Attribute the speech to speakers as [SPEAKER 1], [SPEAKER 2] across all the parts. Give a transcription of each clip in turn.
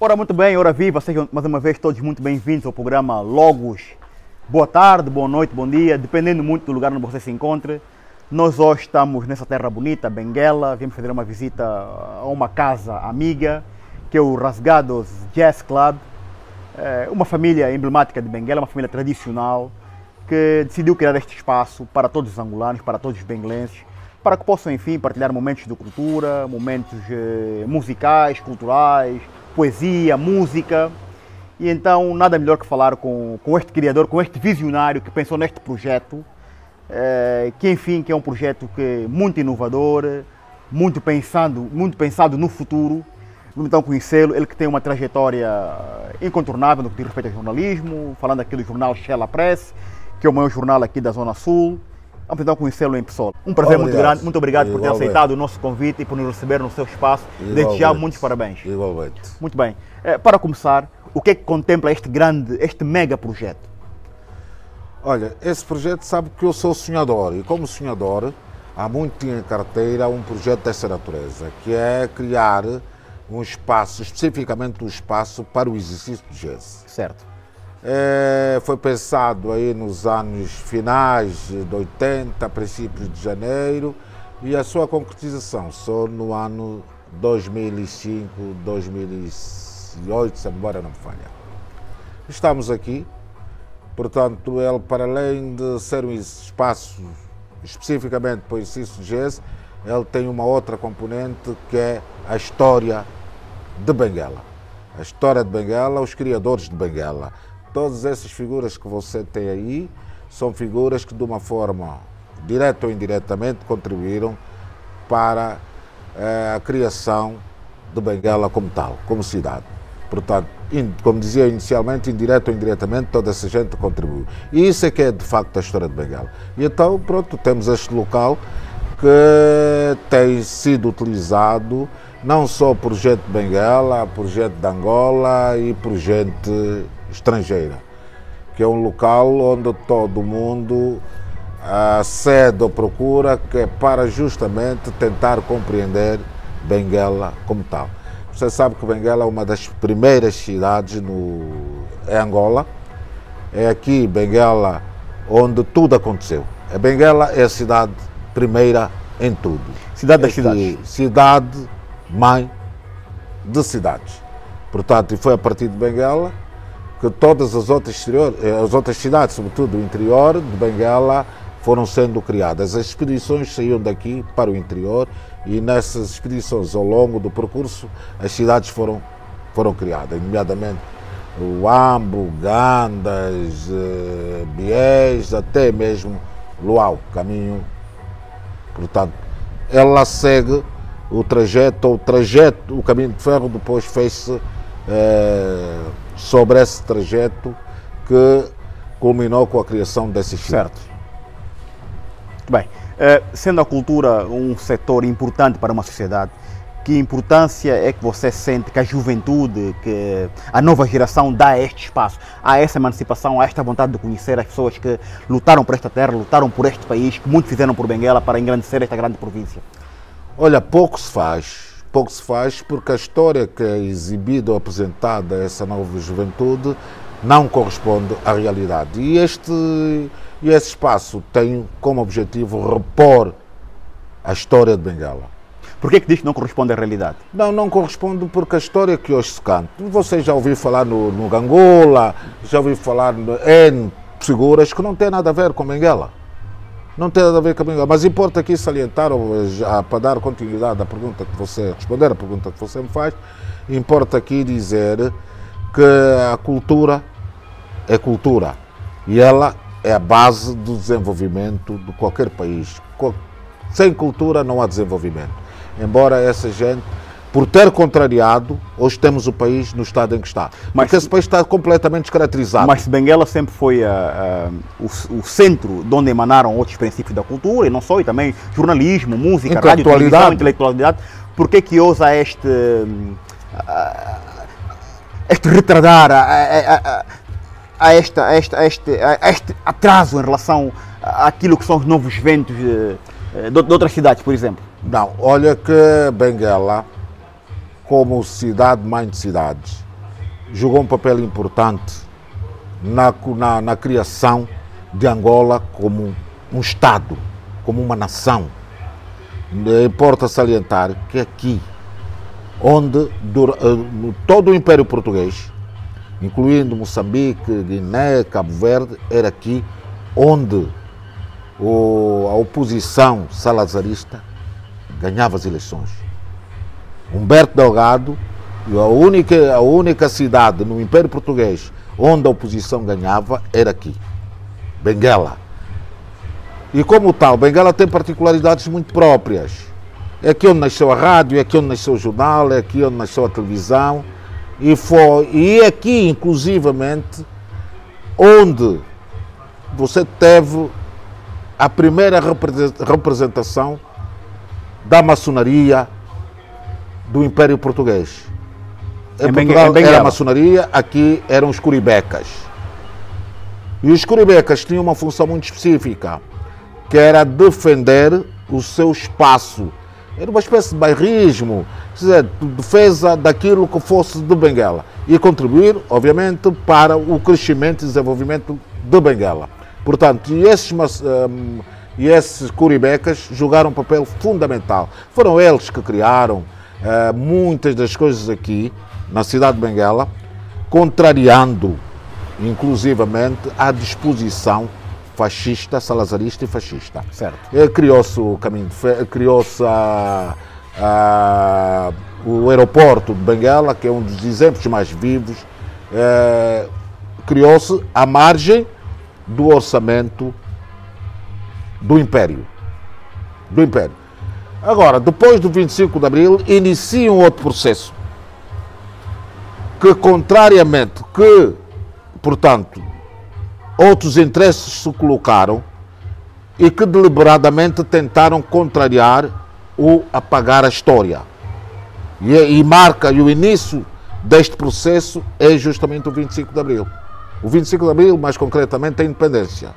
[SPEAKER 1] Ora, muito bem, ora viva, sejam mais uma vez todos muito bem-vindos ao programa Logos. Boa tarde, boa noite, bom dia, dependendo muito do lugar onde você se encontre. Nós hoje estamos nessa terra bonita, Benguela, viemos fazer uma visita a uma casa amiga, que é o Rasgados Jazz Club, é uma família emblemática de Benguela, uma família tradicional, que decidiu criar este espaço para todos os angolanos, para todos os benguelenses, para que possam, enfim, partilhar momentos de cultura, momentos eh, musicais, culturais, poesia, música. E então, nada melhor que falar com, com este criador, com este visionário que pensou neste projeto, eh, que, enfim, que é um projeto que é muito inovador, muito pensado, muito pensado no futuro. Vamos então conhecê-lo, ele que tem uma trajetória incontornável no que diz respeito ao jornalismo, falando aqui do jornal Shella Press, que é o maior jornal aqui da Zona Sul. Vamos então conhecê-lo em pessoa. Um prazer muito
[SPEAKER 2] Obrigado.
[SPEAKER 1] grande, muito obrigado por ter
[SPEAKER 2] Igualmente.
[SPEAKER 1] aceitado o nosso convite e por nos receber no seu espaço. Desde já,
[SPEAKER 2] Igualmente.
[SPEAKER 1] muitos parabéns.
[SPEAKER 2] Igualmente.
[SPEAKER 1] Muito bem. Eh, para começar, o que é que contempla este grande, este mega projeto?
[SPEAKER 2] Olha, esse projeto sabe que eu sou sonhador e como sonhador há muito tinha em carteira um projeto dessa natureza, que é criar um espaço, especificamente um espaço para o exercício de jazz.
[SPEAKER 1] Certo.
[SPEAKER 2] É, foi pensado aí nos anos finais de 80, princípios de janeiro, e a sua concretização só no ano 2005, 2008, se a memória não me falha. Estamos aqui, portanto, ele para além de ser um espaço especificamente para o exercício de jazz, ele tem uma outra componente que é a história de Benguela. A história de Benguela, os criadores de Benguela. Todas essas figuras que você tem aí são figuras que, de uma forma direta ou indiretamente, contribuíram para eh, a criação de Benguela como tal, como cidade. Portanto, in- como dizia inicialmente, indireto ou indiretamente, toda essa gente contribuiu. E isso é que é de facto a história de Benguela. E então, pronto, temos este local que tem sido utilizado não só por gente de Benguela, por gente de Angola e por gente estrangeira, que é um local onde todo mundo acede ou procura, que é para justamente tentar compreender Benguela como tal. Você sabe que Benguela é uma das primeiras cidades no, em Angola. É aqui, Benguela, onde tudo aconteceu. A Benguela é a cidade primeira em tudo.
[SPEAKER 1] Cidade das
[SPEAKER 2] É
[SPEAKER 1] cidades.
[SPEAKER 2] Cidade, mãe de cidades. Portanto, e foi a partir de Benguela que todas as outras, exterior, eh, as outras cidades, sobretudo o interior de Benguela, foram sendo criadas. As expedições saíam daqui para o interior e nessas expedições, ao longo do percurso, as cidades foram, foram criadas, nomeadamente o Ambo, Gandas, eh, Biés, até mesmo Luau, caminho. Portanto, ela segue o trajeto, o trajeto, o caminho de ferro depois fez-se eh, sobre esse trajeto que culminou com a criação desses cidades.
[SPEAKER 1] Certo. Bem, eh, sendo a cultura um setor importante para uma sociedade, que importância é que você sente que a juventude, que a nova geração dá a este espaço, a essa emancipação, a esta vontade de conhecer as pessoas que lutaram por esta terra, lutaram por este país, que muito fizeram por Benguela para engrandecer esta grande província?
[SPEAKER 2] Olha, pouco se faz. Pouco se faz porque a história que é exibida ou apresentada a essa nova juventude não corresponde à realidade. E este e esse espaço tem como objetivo repor a história de Bengala.
[SPEAKER 1] Por que, que diz que não corresponde à realidade?
[SPEAKER 2] Não, não corresponde porque a história que hoje se canta. Você já ouviu falar no, no Gangola, já ouviu falar no N figuras que não tem nada a ver com Benguela. Não tem nada a ver com Benguela. Mas importa aqui salientar, já, para dar continuidade à pergunta que você, responder à pergunta que você me faz, importa aqui dizer que a cultura é cultura e ela é a base do desenvolvimento de qualquer país. Sem cultura não há desenvolvimento. Embora essa gente, por ter contrariado, hoje temos o país no estado em que está.
[SPEAKER 1] Mas-
[SPEAKER 2] Porque esse país está completamente descaracterizado.
[SPEAKER 1] Mas se Benguela sempre foi ah, ah, o, o centro de onde emanaram outros princípios da cultura, e não só, e também jornalismo, música, rádio, televisão,
[SPEAKER 2] Intelectualidade.
[SPEAKER 1] intelectualidade, por que que ousa este, ah, este retardar a, a- a- a esta, a esta, a este, a este atraso em relação àquilo que são os novos ventos de, de outras cidades, por exemplo?
[SPEAKER 2] Não, olha que Benguela como cidade-mãe de cidades, jogou um papel importante na, na, na criação de Angola como um Estado, como uma nação. Importa salientar que aqui, onde eh, todo o Império Português, incluindo Moçambique, Guiné, Cabo Verde, era aqui onde a oposição salazarista ganhava as eleições. Humberto Delgado, a única, a única cidade no Império Português onde a oposição ganhava era aqui, Benguela. E como tal, Benguela tem particularidades muito próprias. É aqui onde nasceu a rádio, é aqui onde nasceu o jornal, é aqui onde nasceu a televisão. E, foi, e é aqui, inclusivamente, onde você teve a primeira representação da maçonaria do Império Português. Em, Portugal era a maçonaria, aqui eram os curibecas. E os curibecas tinham uma função muito específica, que era defender o seu espaço. Era uma espécie de bairrismo, dizer, defesa daquilo que fosse de Benguela e contribuir, obviamente, para o crescimento e desenvolvimento de Benguela. Portanto, e esses, um, e esses curibecas jogaram um papel fundamental. Foram eles que criaram uh, muitas das coisas aqui na cidade de Benguela, contrariando inclusivamente a disposição fascista, salazarista e fascista.
[SPEAKER 1] Certo.
[SPEAKER 2] Criou-se o caminho, criou-se a, a, o aeroporto de Benguela, que é um dos exemplos mais vivos, é, criou-se à margem do orçamento do Império. Do Império. Agora, depois do 25 de Abril, inicia um outro processo que, contrariamente, que, portanto, outros interesses se colocaram e que deliberadamente tentaram contrariar ou apagar a história. E, e marca e o início deste processo é justamente o 25 de Abril. O 25 de Abril, mais concretamente, a independência,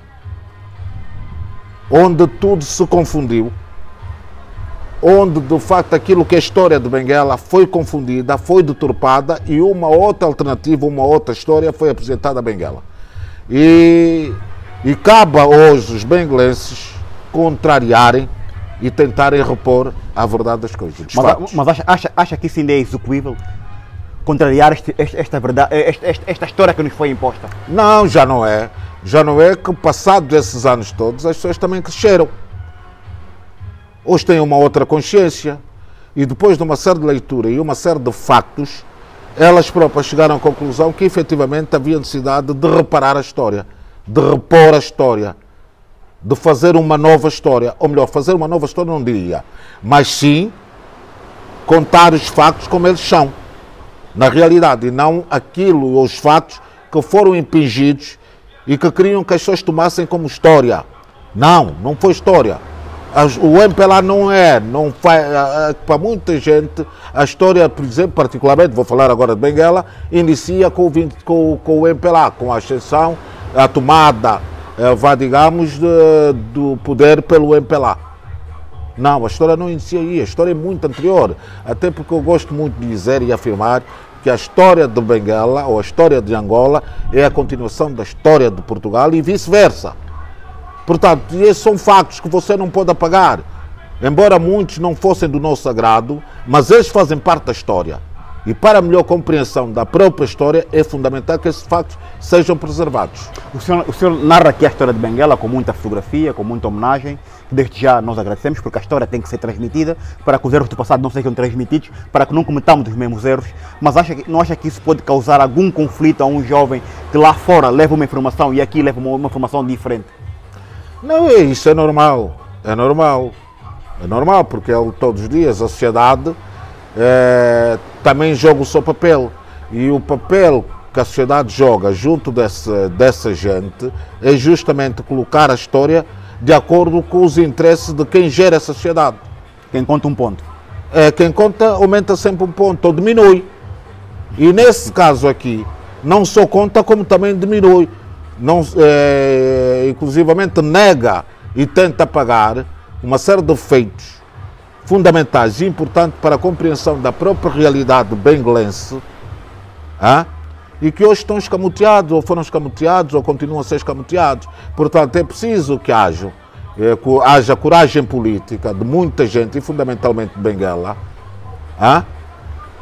[SPEAKER 2] onde tudo se confundiu onde de facto aquilo que é a história de Benguela foi confundida, foi deturpada e uma outra alternativa, uma outra história foi apresentada a Benguela. E, e cabe hoje os benguelenses contrariarem e tentarem repor a verdade das coisas.
[SPEAKER 1] Mas, mas, acha, acha, acha que isso ainda é execuível? Contrariar este, este, esta, verdade, esta, esta história que nos foi imposta?
[SPEAKER 2] Não, já não é. Já não é que, passados esses anos todos, as pessoas também cresceram hoje têm uma outra consciência e depois de uma série de leitura e uma série de factos, elas próprias chegaram à conclusão que efetivamente havia necessidade de reparar a história, de repor a história, de fazer uma nova história, ou melhor, fazer uma nova história não diria, mas sim contar os factos como eles são, na realidade, e não aquilo, os fatos que foram impingidos e que queriam que as pessoas tomassem como história. Não, não foi história o MPLA não é, não faz, para muita gente, a história, por exemplo, particularmente, vou falar agora de Benguela, inicia com o, com, com o MPLA, com a ascensão, a tomada, eh, vá, digamos, de, do poder pelo MPLA. Não, a história não inicia aí, a história é muito anterior, até porque eu gosto muito de dizer e afirmar que a história de Benguela, ou a história de Angola, é a continuação da história de Portugal e vice-versa. Portanto, esses são factos que você não pode apagar. Embora muitos não fossem do nosso agrado, mas eles fazem parte da história. E para a melhor compreensão da própria história, é fundamental que esses factos sejam preservados.
[SPEAKER 1] O senhor, o senhor narra aqui a história de Benguela com muita fotografia, com muita homenagem. Desde já nós agradecemos, porque a história tem que ser transmitida para que os erros do passado não sejam transmitidos, para que não cometamos os mesmos erros. Mas acha que, não acha que isso pode causar algum conflito a um jovem que lá fora leva uma informação e aqui leva uma, uma informação diferente?
[SPEAKER 2] Não, é isso é normal. É normal. É normal, porque todos os dias a sociedade é, também joga o seu papel. E o papel que a sociedade joga junto dessa, dessa gente é justamente colocar a história de acordo com os interesses de quem gera a sociedade.
[SPEAKER 1] Quem conta um ponto.
[SPEAKER 2] É, quem conta aumenta sempre um ponto, ou diminui. E nesse caso aqui, não só conta como também diminui não, é, inclusivamente nega e tenta pagar uma série de feitos fundamentais e importantes para a compreensão da própria realidade benguelense ah, e que hoje estão escamoteados, ou foram escamoteados, ou continuam a ser escamoteados. Portanto, é preciso que haja, é, haja coragem política de muita gente, e fundamentalmente de Benguela,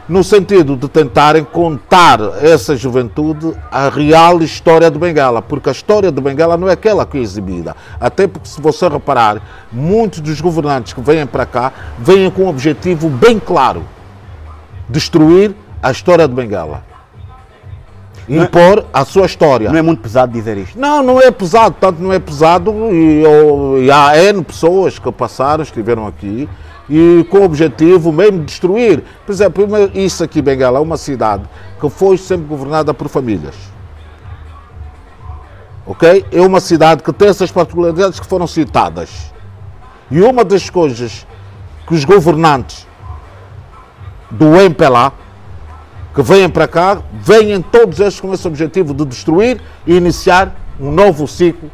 [SPEAKER 2] no sentido de tentarem contar essa juventude a real história de Benguela, porque a história de Benguela não é aquela que é exibida. Até porque, se você reparar, muitos dos governantes que vêm para cá vêm com um objetivo bem claro: destruir a história de Benguela. É- Impor a sua história.
[SPEAKER 1] Não é muito pesado dizer isto?
[SPEAKER 2] Não, não é pesado, tanto não é pesado, e, e há N pessoas que passaram, estiveram aqui, e com o objetivo mesmo de destruir. Por exemplo, isso aqui, Benguela, é uma cidade que foi sempre governada por famílias. Ok? É uma cidade que tem essas particularidades que foram citadas. E uma das coisas que os governantes do MPLA, que vêm para cá, vêm todos estes com esse objetivo de destruir e iniciar um novo ciclo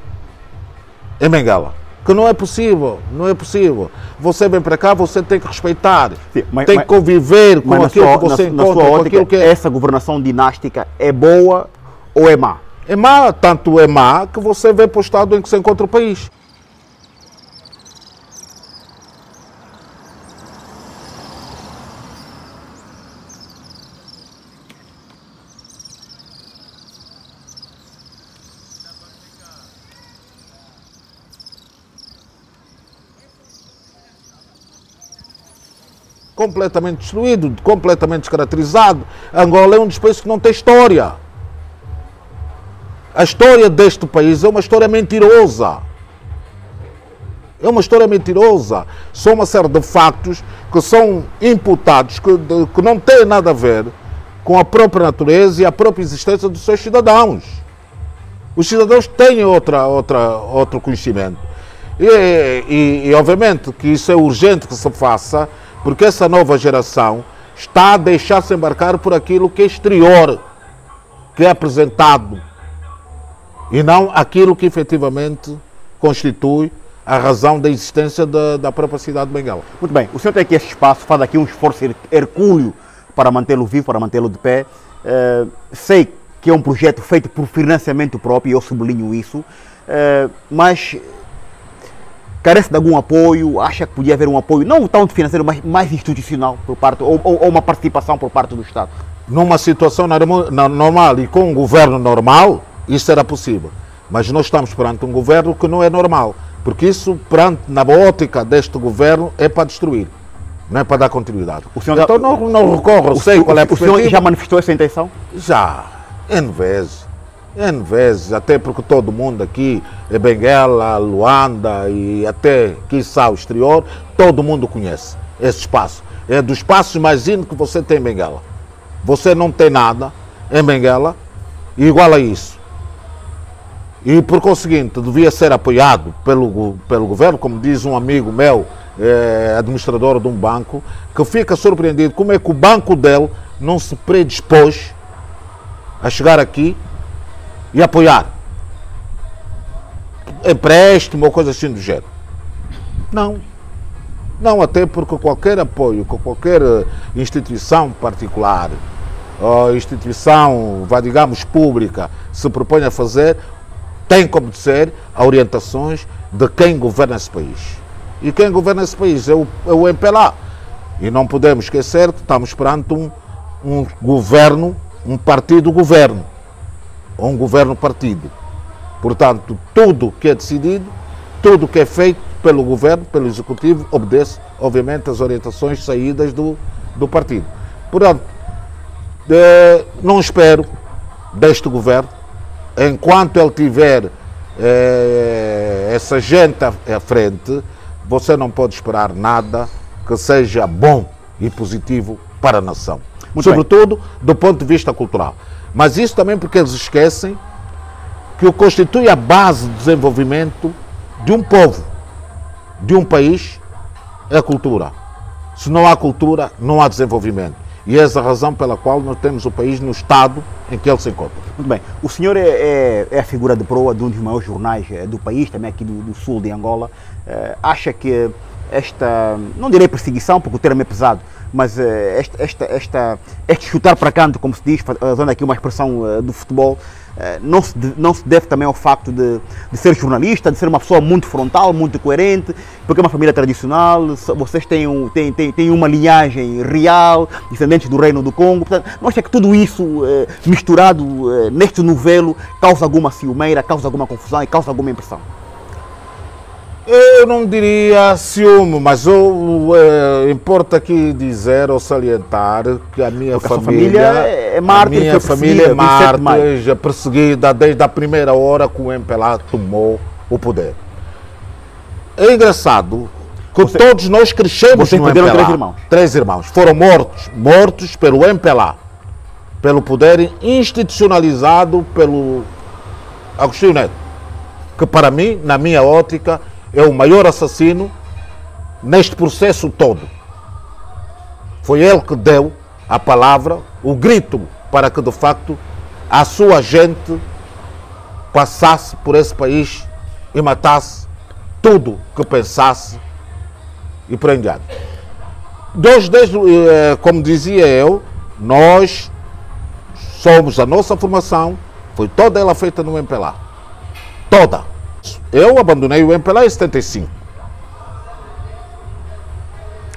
[SPEAKER 2] em Benguela que não é possível, não é possível. Você vem para cá, você tem que respeitar, Sim, mas, tem que conviver com aquilo sua, que você na, encontra, na
[SPEAKER 1] aquilo que é. Essa governação dinástica é boa ou é má?
[SPEAKER 2] É má, tanto é má que você vê para o estado em que se encontra o país. Completamente destruído, completamente descaracterizado. Angola é um dos países que não tem história. A história deste país é uma história mentirosa. É uma história mentirosa. São uma série de factos que são imputados, que, de, que não têm nada a ver com a própria natureza e a própria existência dos seus cidadãos. Os cidadãos têm outra, outra, outro conhecimento. E, e, e, obviamente que isso é urgente que se faça porque essa nova geração está a deixar-se embarcar por aquilo que é exterior, que é apresentado, e não aquilo que efetivamente constitui a razão da existência da, da própria cidade de Bengala.
[SPEAKER 1] Muito bem, o senhor tem aqui esse espaço, faz aqui um esforço hercúleo para mantê-lo vivo, para mantê-lo de pé. Uh, sei que é um projeto feito por financiamento próprio, eu sublinho isso, uh, mas carece de algum apoio, acha que podia haver um apoio, não tanto financeiro, mas mais institucional por parte, ou, ou, ou uma participação por parte do Estado?
[SPEAKER 2] Numa situação normal e com um governo normal, isso era possível. Mas nós estamos perante um governo que não é normal, porque isso, perante, na ótica deste governo, é para destruir, não é para dar continuidade.
[SPEAKER 1] O senhor então já, não, não recorre, sei o, qual é a O senhor já manifestou essa intenção?
[SPEAKER 2] Já, N vezes. N vezes, até porque todo mundo aqui, é Benguela, Luanda e até, quiçá, o exterior, todo mundo conhece esse espaço. É dos espaços mais íntimos que você tem em Benguela. Você não tem nada em Benguela igual a isso. E por conseguinte, devia ser apoiado pelo, pelo governo, como diz um amigo meu, é, administrador de um banco, que fica surpreendido como é que o banco dele não se predispôs a chegar aqui e apoiar. Empréstimo ou coisa assim do gênero. Não. Não, até porque qualquer apoio que qualquer eh, instituição particular ou instituição, vá, digamos, pública se propõe a fazer, tem que obedecer a orientações de quem governa esse país. E quem governa esse país é o, é o MPLA. E não podemos esquecer que estamos perante um, um governo, um partido governo ou um governo partido. Portanto, tudo que é decidido, tudo que é feito pelo governo, pelo executivo, obedece, obviamente, às orientações saídas do, do partido. Portanto, eh, não espero deste governo, enquanto ele tiver eh, essa gente à, à frente, você não pode esperar nada que seja bom e positivo para a nação. Muito Sobretudo bem. do ponto de vista cultural. Mas isso também porque eles esquecem que o constitui a base de desenvolvimento de um povo, de um país, é a cultura. Se não há cultura, não há desenvolvimento. E é essa a razão pela qual nós temos o país no estado em que ele se encontra.
[SPEAKER 1] Muito bem. O senhor é, é, é a figura de proa de um dos maiores jornais eh, do país, também aqui do, do sul de Angola. É, acha que esta, não direi perseguição, porque o termo é pesado, mas eh, esta, esta, esta, este chutar para canto, como se diz, usando aqui uma expressão uh, do futebol, não, se, não se deve também ao facto de, de, ser jornalista, de ser uma pessoa muito frontal, muito coerente, porque é uma família tradicional, vocês têm, um, têm, têm, têm uma linhagem real, descendentes do Reino do Congo. Portanto, não acha que tudo isso misturado neste novelo causa alguma ciumeira, causa alguma confusão e causa alguma impressão?
[SPEAKER 2] Eu não diria ciúme, mas eu, é, importa aqui dizer ou salientar que a minha família, família, é mártir, a minha família é mártir, perseguida desde a primeira hora que o MPLA tomou o poder. É engraçado que você, todos nós crescemos no MPLA.
[SPEAKER 1] Três irmãos.
[SPEAKER 2] Três irmãos. Foram mortos, mortos pelo MPLA, pelo poder institucionalizado pelo Agostinho Neto, que para mim, na minha ótica, é o maior assassino neste processo todo. Foi ele que deu a palavra, o grito, para que de facto a sua gente passasse por esse país e matasse tudo que pensasse e por. Nós, desde, eh, como dizia eu, nós somos a nossa formação, foi toda ela feita no MPLA. Toda. Eu abandonei o MPLA em 75.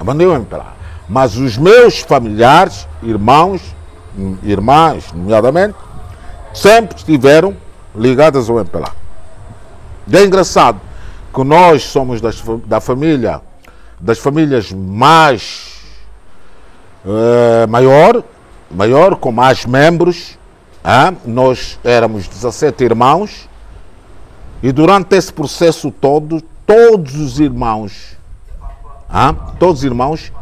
[SPEAKER 2] Abandonei o MPLA. Mas os meus familiares, irmãos, irmãs, nomeadamente, sempre estiveram ligadas ao MPLA. E é engraçado que nós somos das, da família, das famílias mais uh, maior, maior, com mais membros. Hein? Nós éramos 17 irmãos e durante esse processo todo, todos os irmãos, ah, todos os irmãos,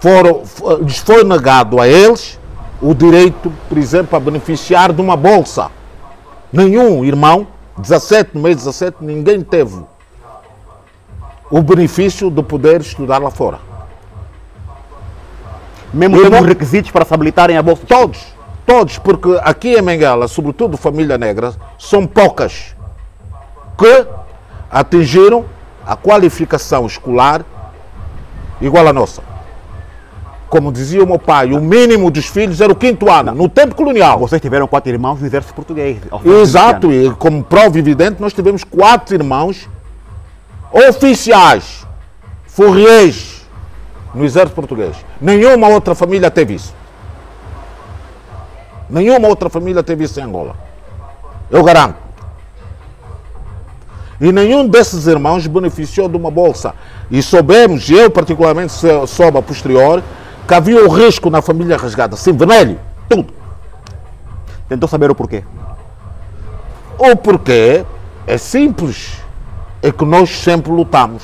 [SPEAKER 2] foram, lhes foi negado a eles o direito, por exemplo, a beneficiar de uma bolsa. Nenhum irmão, 17, no mês 17, ninguém teve o benefício de poder estudar lá fora.
[SPEAKER 1] Mesmo tendo os requisitos para se habilitarem a bolsa?
[SPEAKER 2] Todos, todos, porque aqui em Mengala, sobretudo família negra, são poucas que atingiram a qualificação escolar igual à nossa. Como dizia o meu pai, o mínimo dos filhos era o quinto ano, no tempo colonial.
[SPEAKER 1] Vocês tiveram quatro irmãos no exército português.
[SPEAKER 2] Exato, e como prova evidente, nós tivemos quatro irmãos oficiais, furriês, no exército português. Nenhuma outra família teve isso. Nenhuma outra família teve isso em Angola. Eu garanto. E nenhum desses irmãos beneficiou de uma bolsa. E soubemos, eu particularmente soube a posterior, que havia o risco na família rasgada, sem vermelho, tudo.
[SPEAKER 1] Tentou saber o porquê?
[SPEAKER 2] O porquê é simples. É que nós sempre lutamos.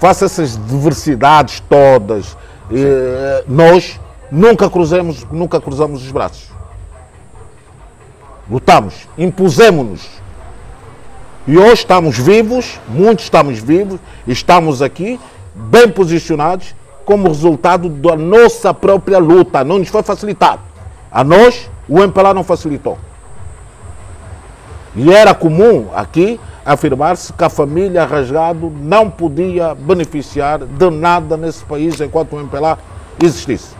[SPEAKER 2] Faça essas diversidades todas, eh, nós nunca cruzamos, nunca cruzamos os braços. Lutamos, impusemos-nos e hoje estamos vivos, muitos estamos vivos, estamos aqui bem posicionados como resultado da nossa própria luta. Não nos foi facilitado. A nós, o MPLA não facilitou. E era comum aqui afirmar-se que a família Rasgado não podia beneficiar de nada nesse país enquanto o MPLA existisse.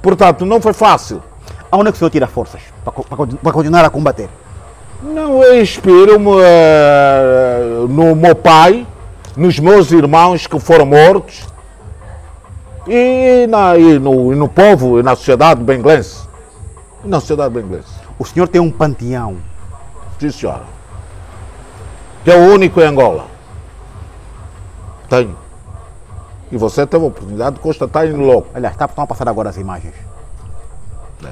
[SPEAKER 2] Portanto, não foi fácil
[SPEAKER 1] Aonde é que o senhor tira forças para, para, para continuar a combater?
[SPEAKER 2] Não, eu inspiro-me uh, no meu pai, nos meus irmãos que foram mortos e, na, e, no, e no povo e na sociedade benguelense. E na sociedade benguelense.
[SPEAKER 1] O senhor tem um panteão?
[SPEAKER 2] Sim, senhora. Que é o único em Angola. Tenho. E você teve a oportunidade de constatar em logo.
[SPEAKER 1] Aliás, estão a passar agora as imagens.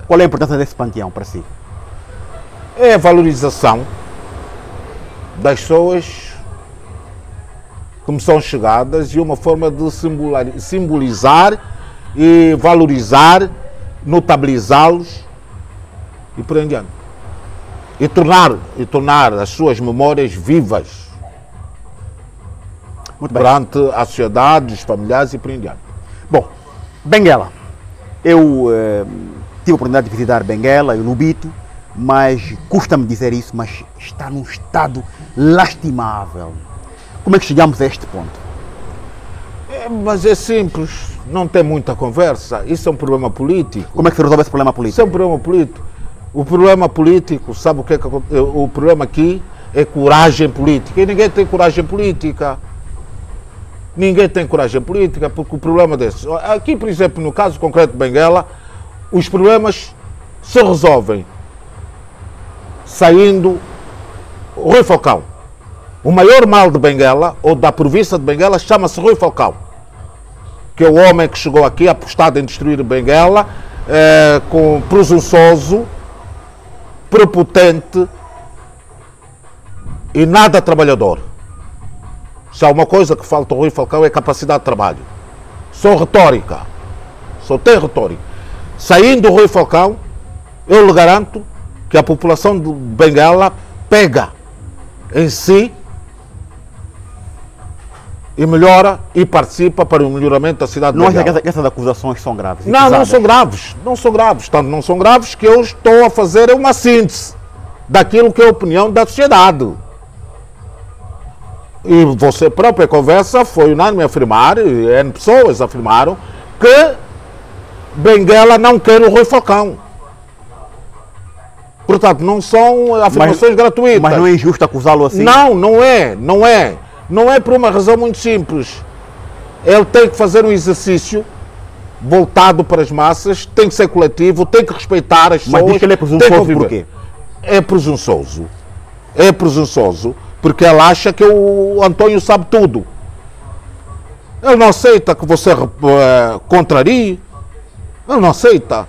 [SPEAKER 1] Qual é a importância desse panteão para si?
[SPEAKER 2] É a valorização das pessoas que me são chegadas e uma forma de simbolizar e valorizar, notabilizá-los e por aí diante. E tornar, e tornar as suas memórias vivas Muito perante a sociedade, os familiares e por aí diante.
[SPEAKER 1] Bom, Benguela, eu. Eh tive a oportunidade de visitar Benguela e Lubito, mas custa-me dizer isso, mas está num estado lastimável. Como é que chegamos a este ponto?
[SPEAKER 2] É, mas é simples, não tem muita conversa. Isso é um problema político.
[SPEAKER 1] Como é que se resolve esse problema político?
[SPEAKER 2] Isso é um problema político. O problema político, sabe o que é que o problema aqui é coragem política. E ninguém tem coragem política. Ninguém tem coragem política, porque o problema desses. Aqui, por exemplo, no caso concreto de Benguela, os problemas se resolvem saindo Rui Falcão. O maior mal de Benguela, ou da província de Benguela, chama-se Rui Falcão. Que é o homem que chegou aqui apostado em destruir Benguela, eh, com presunçoso, prepotente e nada trabalhador. Se há uma coisa que falta ao Rui Falcão é capacidade de trabalho. Só retórica. Só tem retórica. Saindo o Rui Falcão, eu lhe garanto que a população de Benguela pega em si e melhora e participa para o melhoramento da cidade
[SPEAKER 1] não
[SPEAKER 2] de Benguela.
[SPEAKER 1] Não que essas acusações são graves?
[SPEAKER 2] Não, não são graves. Não são graves. Tanto não são graves que eu estou a fazer uma síntese daquilo que é a opinião da sociedade. E você própria conversa foi unânime afirmar, e N pessoas afirmaram, que Benguela não quer o Rui Falcão. Portanto, não são afirmações
[SPEAKER 1] mas,
[SPEAKER 2] gratuitas.
[SPEAKER 1] Mas não é injusto acusá-lo assim?
[SPEAKER 2] Não, não é, não é. Não é por uma razão muito simples. Ele tem que fazer um exercício voltado para as massas, tem que ser coletivo, tem que respeitar as pessoas.
[SPEAKER 1] Mas diz que ele é presunçoso por quê?
[SPEAKER 2] É presunçoso. É presunçoso porque ele acha que o Antônio sabe tudo. Ele não aceita que você uh, contrarie. Ele não aceita.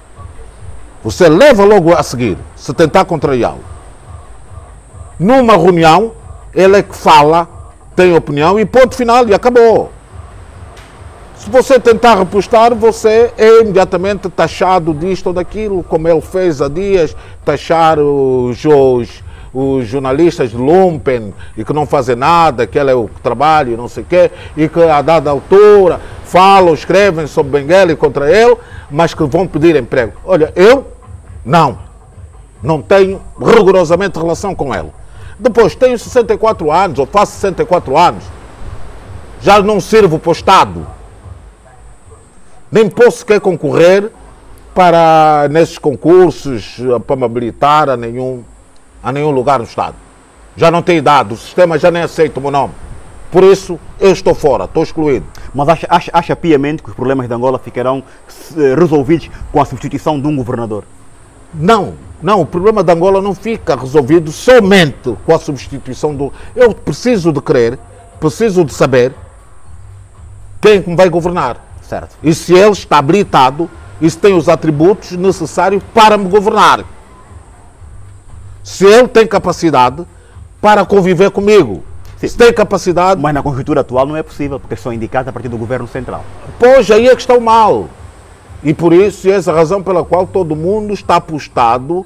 [SPEAKER 2] Você leva logo a seguir, se tentar contrariá-lo. Numa reunião, ele é que fala, tem opinião e ponto final, e acabou. Se você tentar repostar, você é imediatamente taxado disto ou daquilo, como ele fez há dias, taxar os, os, os jornalistas de Lumpen e que não fazem nada, que ele é o trabalho não sei o quê, e que a dada altura falam, escrevem sobre Benguela e contra ele, mas que vão pedir emprego. Olha, eu não. Não tenho rigorosamente relação com ele. Depois, tenho 64 anos, ou faço 64 anos. Já não sirvo para o Estado. Nem posso sequer concorrer para, nesses concursos, para me habilitar a nenhum, a nenhum lugar no Estado. Já não tenho idade, o sistema já nem aceita o meu nome. Por isso, eu estou fora, estou excluído.
[SPEAKER 1] Mas acha, acha, acha piamente que os problemas de Angola ficarão resolvidos com a substituição de um governador?
[SPEAKER 2] Não, não, o problema de Angola não fica resolvido somente com a substituição do. Eu preciso de crer, preciso de saber quem vai governar.
[SPEAKER 1] Certo.
[SPEAKER 2] E se ele está habilitado e se tem os atributos necessários para me governar. Se ele tem capacidade para conviver comigo. Sim. Se tem capacidade.
[SPEAKER 1] Mas na conjuntura atual não é possível, porque são indicados a partir do governo central.
[SPEAKER 2] Pois, aí é que está o mal. E por isso, essa é a razão pela qual todo mundo está apostado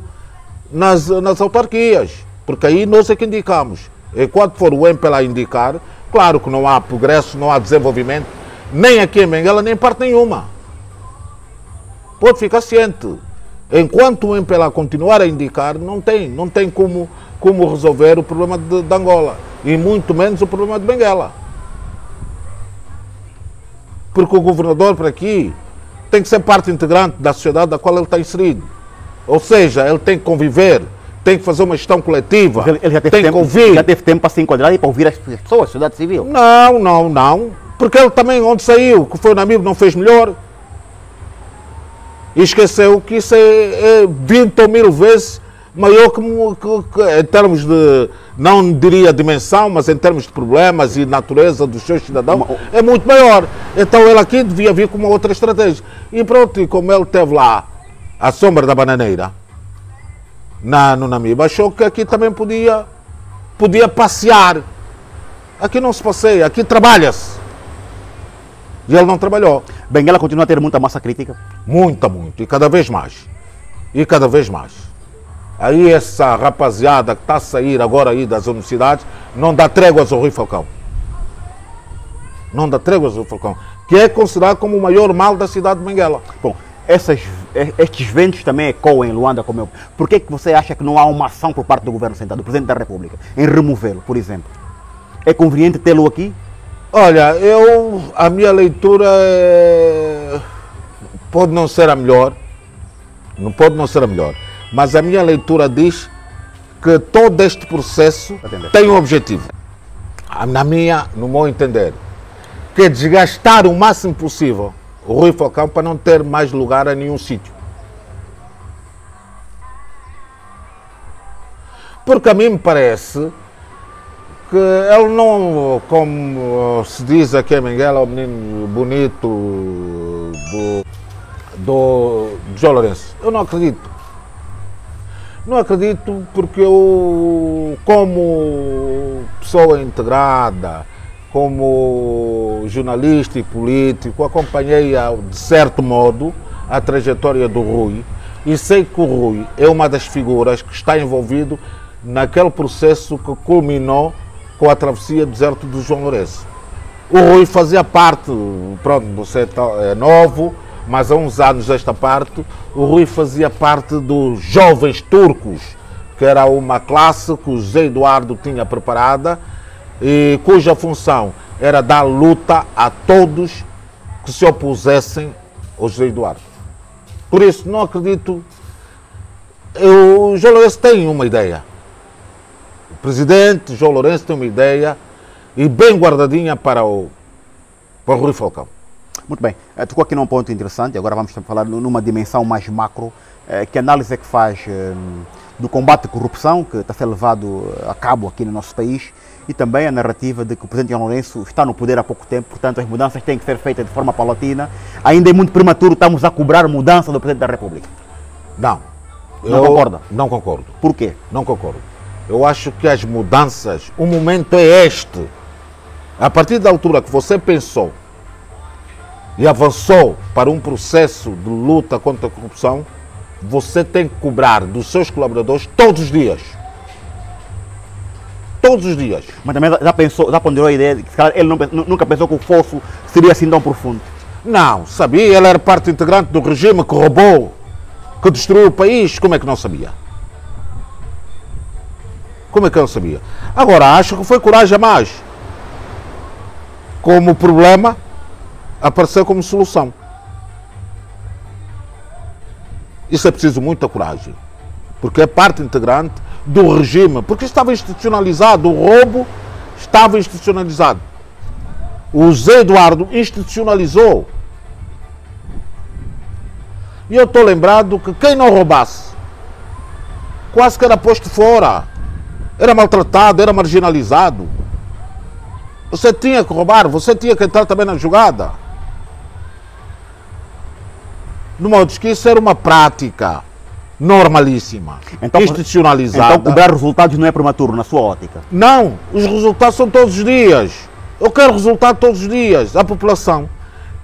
[SPEAKER 2] nas, nas autarquias. Porque aí nós é que indicamos. Enquanto for o MPLA indicar, claro que não há progresso, não há desenvolvimento, nem aqui em Benguela, nem em parte nenhuma. Pode ficar ciente. Enquanto o MPLA continuar a indicar, não tem, não tem como, como resolver o problema de, de Angola. E muito menos o problema de Benguela. Porque o governador para aqui tem que ser parte integrante da sociedade da qual ele está inserido. Ou seja, ele tem que conviver, tem que fazer uma gestão coletiva,
[SPEAKER 1] ele, ele já teve
[SPEAKER 2] tem
[SPEAKER 1] tempo,
[SPEAKER 2] que ouvir.
[SPEAKER 1] Já teve tempo para se enquadrar e para ouvir as pessoas, a sociedade civil?
[SPEAKER 2] Não, não, não. Porque ele também, onde saiu, que foi o Namib, não fez melhor. E esqueceu que isso é, é 20 ou mil vezes maior que, que, que, em termos de, não diria dimensão, mas em termos de problemas e natureza dos seus cidadãos, é muito maior. Então ele aqui devia vir com uma outra estratégia. E pronto, e como ele teve lá a sombra da bananeira, na, no Namiba, achou que aqui também podia, podia passear. Aqui não se passeia, aqui trabalha-se. E ele não trabalhou.
[SPEAKER 1] Benguela continua a ter muita massa crítica?
[SPEAKER 2] Muita, muito. E cada vez mais. E cada vez mais. Aí essa rapaziada que está a sair agora aí das universidades não dá tréguas ao Rui Falcão. Não dá tréguas ao Rui Falcão. Que é considerado como o maior mal da cidade de Benguela.
[SPEAKER 1] Bom, essas estes ventos também ecoam em Luanda como eu. Por que, que você acha que não há uma ação por parte do governo central, do Presidente da República, em removê-lo, por exemplo? É conveniente tê-lo aqui?
[SPEAKER 2] Olha, eu a minha leitura é... pode não ser a melhor, não pode não ser a melhor, mas a minha leitura diz que todo este processo tem um objetivo. Na minha, no meu entender, que é desgastar o máximo possível o Rui Falcão para não ter mais lugar a nenhum sítio. Porque a mim me parece que ele não, como se diz aqui em Miguel, é o menino bonito do, do, do João Lourenço. Eu não acredito. Não acredito porque eu, como pessoa integrada, como jornalista e político, acompanhei de certo modo a trajetória do Rui e sei que o Rui é uma das figuras que está envolvido naquele processo que culminou com a travessia do deserto do João Lourenço. O Rui fazia parte, pronto, você é novo, mas há uns anos desta parte, o Rui fazia parte dos jovens turcos, que era uma classe que o José Eduardo tinha preparada e cuja função era dar luta a todos que se opusessem ao José Eduardo. Por isso, não acredito. o João Lourenço tem uma ideia. O presidente João Lourenço tem uma ideia e bem guardadinha para o, para o Rui Falcão.
[SPEAKER 1] Muito bem. Eh, tocou aqui num ponto interessante, agora vamos falar numa dimensão mais macro. Eh, que análise é que faz eh, do combate à corrupção que está a ser levado a cabo aqui no nosso país e também a narrativa de que o presidente João Lourenço está no poder há pouco tempo, portanto as mudanças têm que ser feitas de forma paulatina. Ainda é muito prematuro, estamos a cobrar mudança do presidente da República.
[SPEAKER 2] Não.
[SPEAKER 1] Não concorda?
[SPEAKER 2] Não concordo.
[SPEAKER 1] Por quê?
[SPEAKER 2] Não concordo. Eu acho que as mudanças, o momento é este. A partir da altura que você pensou e avançou para um processo de luta contra a corrupção, você tem que cobrar dos seus colaboradores todos os dias todos os dias.
[SPEAKER 1] Mas também já pensou, já ponderou a ideia de que ele não, nunca pensou que o fosso seria assim tão profundo?
[SPEAKER 2] Não, sabia, ele era parte integrante do regime que roubou, que destruiu o país, como é que não sabia? Como é que eu não sabia? Agora, acho que foi coragem a mais. Como problema, apareceu como solução. Isso é preciso muita coragem, porque é parte integrante do regime, porque estava institucionalizado, o roubo estava institucionalizado. O Zé Eduardo institucionalizou. E eu estou lembrado que quem não roubasse, quase que era posto fora, era maltratado, era marginalizado. Você tinha que roubar, você tinha que entrar também na jogada. No modo que isso era uma prática normalíssima, então, institucionalizada.
[SPEAKER 1] Então cobrar resultados não é prematuro na sua ótica?
[SPEAKER 2] Não, os resultados são todos os dias. Eu quero resultado todos os dias. A população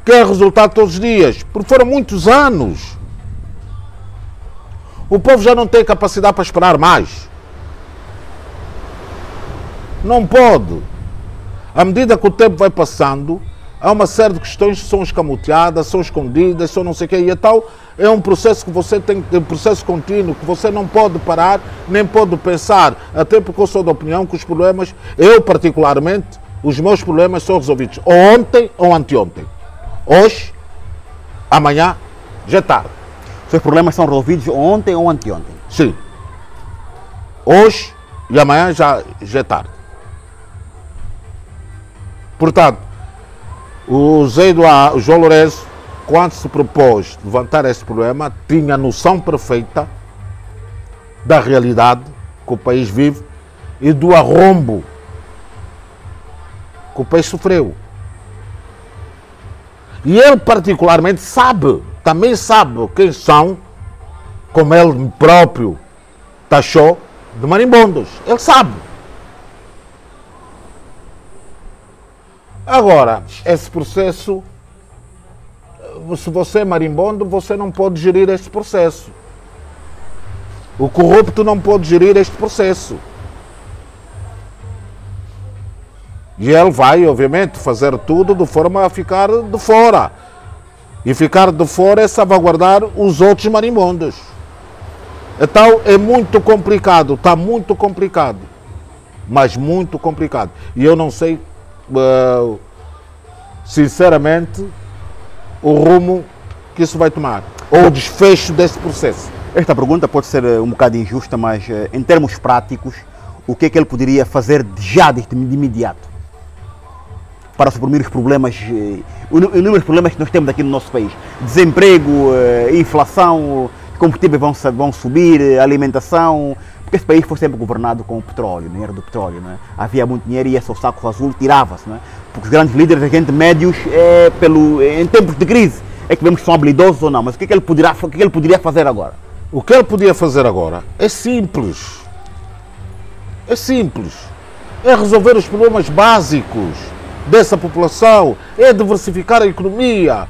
[SPEAKER 2] quer resultado todos os dias, porque foram muitos anos. O povo já não tem capacidade para esperar mais. Não pode. À medida que o tempo vai passando, há uma série de questões que são escamoteadas, são escondidas, são não sei o quê, e tal é um processo que você tem, um processo contínuo, que você não pode parar, nem pode pensar, até porque eu sou da opinião que os problemas, eu particularmente, os meus problemas são resolvidos ou ontem ou anteontem. Hoje, amanhã, já é tarde.
[SPEAKER 1] Seus problemas são resolvidos ontem ou anteontem?
[SPEAKER 2] Sim. Hoje e amanhã já, já é tarde. Portanto, o Zé o João Lourenço, quando se propôs levantar esse problema, tinha noção perfeita da realidade que o país vive e do arrombo que o país sofreu. E ele particularmente sabe, também sabe quem são, como ele próprio taxou, de marimbondos. Ele sabe. Agora, esse processo se você é marimbondo, você não pode gerir este processo. O corrupto não pode gerir este processo. E ele vai, obviamente, fazer tudo de forma a ficar de fora. E ficar de fora é salvaguardar os outros marimbondos. Então é muito complicado, está muito complicado. Mas muito complicado. E eu não sei, sinceramente, o rumo que isso vai tomar. Ou o desfecho desse processo.
[SPEAKER 1] Esta pergunta pode ser um bocado injusta, mas uh, em termos práticos, o que é que ele poderia fazer já de, imediato? para suprimir os problemas, inúmeros problemas que nós temos aqui no nosso país. Desemprego, inflação, combustíveis vão, subir, alimentação, esse país foi sempre governado com o petróleo, dinheiro do petróleo. Né? Havia muito dinheiro e esse saco azul tirava-se. Né? Porque os grandes líderes, a gente médios, é, pelo, em tempos de crise, é que vemos que são habilidosos ou não. Mas o que, é que, ele, poderá, o que, é que ele poderia fazer agora?
[SPEAKER 2] O que ele podia fazer agora é simples. É simples. É resolver os problemas básicos dessa população, é diversificar a economia,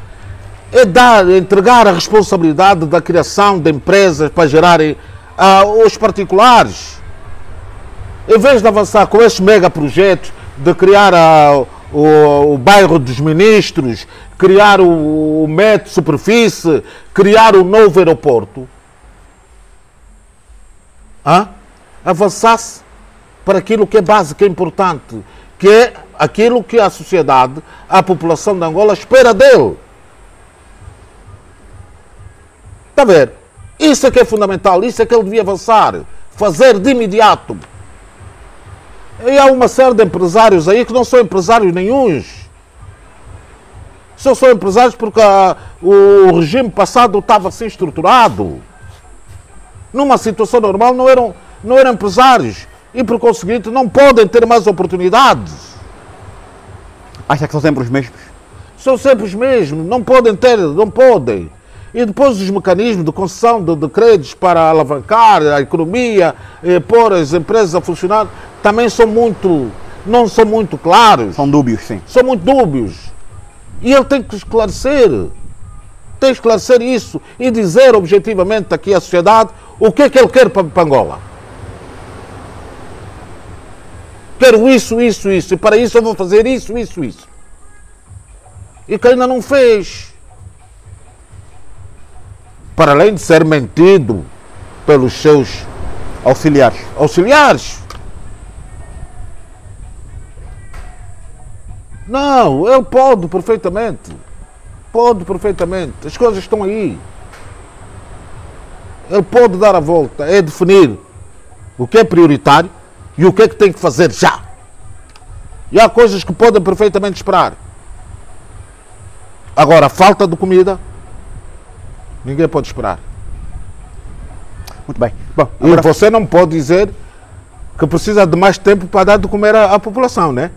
[SPEAKER 2] é dar, entregar a responsabilidade da criação de empresas para gerarem os particulares. Em vez de avançar com esses megaprojetos de criar uh, o, o, bairro dos ministros, criar o, o metro superfície, criar o novo aeroporto, uh, avançasse para aquilo que é básico, é importante, que é aquilo que a sociedade, a população de Angola espera dele. Está a ver? Isso é que é fundamental, isso é que ele devia avançar, fazer de imediato. E há uma série de empresários aí que não são empresários nenhums. Só são empresários porque a, o regime passado estava assim estruturado. Numa situação normal não eram, não eram empresários e por conseguinte não podem ter mais oportunidades.
[SPEAKER 1] Acha que são sempre os mesmos?
[SPEAKER 2] São sempre os mesmos, não podem ter, não podem. E depois os mecanismos de concessão de, de créditos para alavancar a economia, e pôr as empresas a funcionar, também são muito, não são muito claros.
[SPEAKER 1] São dúbios, sim.
[SPEAKER 2] São muito dúbios. E ele tem que esclarecer. Tem que esclarecer isso e dizer objetivamente aqui à sociedade o que é que ele quer para, para Angola. Quero isso, isso, isso. E para isso eu vou fazer isso, isso, isso. E que ainda não fez para além de ser mentido pelos seus
[SPEAKER 1] auxiliares.
[SPEAKER 2] auxiliares. Não, ele pode perfeitamente. Pode perfeitamente. As coisas estão aí. Ele pode dar a volta, é definir o que é prioritário e o que é que tem que fazer já. E há coisas que podem perfeitamente esperar. Agora, falta de comida Ninguém pode esperar.
[SPEAKER 1] Muito bem. Bom,
[SPEAKER 2] agora... E você não pode dizer que precisa de mais tempo para dar de comer à, população, né?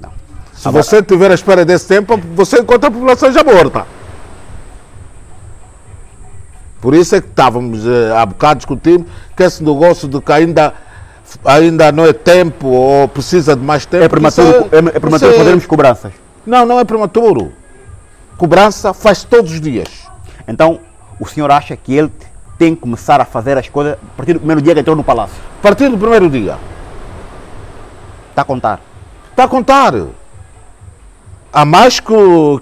[SPEAKER 2] Não. Se agora... você tiver a espera desse tempo, você encontra a população já morta. Por isso é que estávamos eh, há bocado discutindo que esse negócio de que ainda, ainda não é tempo ou precisa de mais tempo.
[SPEAKER 1] É prematuro, é, é prematuro é... fazermos cobranças.
[SPEAKER 2] Não, não é prematuro. Cobrança faz todos os dias.
[SPEAKER 1] Então, o senhor acha que ele tem que começar a fazer as coisas a partir do primeiro dia que entrou no palácio?
[SPEAKER 2] A partir do primeiro dia.
[SPEAKER 1] Está a contar?
[SPEAKER 2] Está a contar. Há mais que,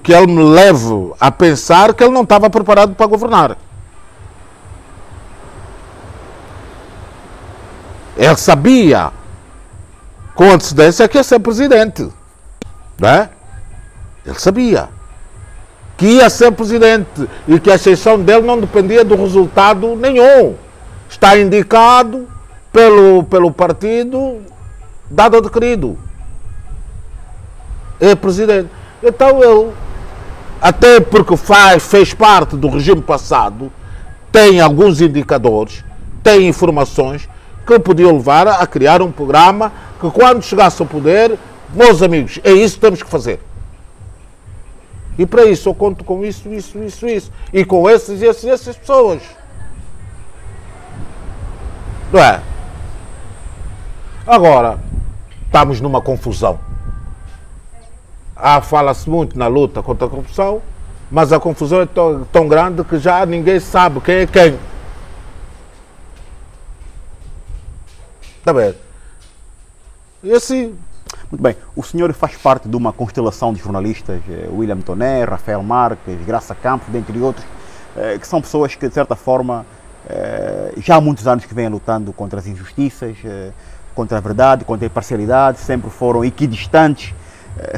[SPEAKER 2] que ele me leve a pensar que ele não estava preparado para governar. Ele sabia com antecedência que ia ser presidente. Não é? Ele sabia que ia ser presidente e que a ascensão dele não dependia do resultado nenhum. Está indicado pelo, pelo partido dado adquirido. É presidente. Então ele, até porque faz, fez parte do regime passado, tem alguns indicadores, tem informações que podiam levar a criar um programa que quando chegasse ao poder, meus amigos, é isso que temos que fazer. E para isso eu conto com isso, isso, isso, isso. E com esses, esses, essas pessoas. Não é? Agora, estamos numa confusão. Ah, fala-se muito na luta contra a corrupção, mas a confusão é tão, tão grande que já ninguém sabe quem é quem. Está bem? E assim,
[SPEAKER 1] Muito bem. O senhor faz parte de uma constelação de jornalistas, eh, William Toné, Rafael Marques, Graça Campos, dentre outros, eh, que são pessoas que, de certa forma, eh, já há muitos anos que vêm lutando contra as injustiças, contra a verdade, contra a imparcialidade, sempre foram equidistantes,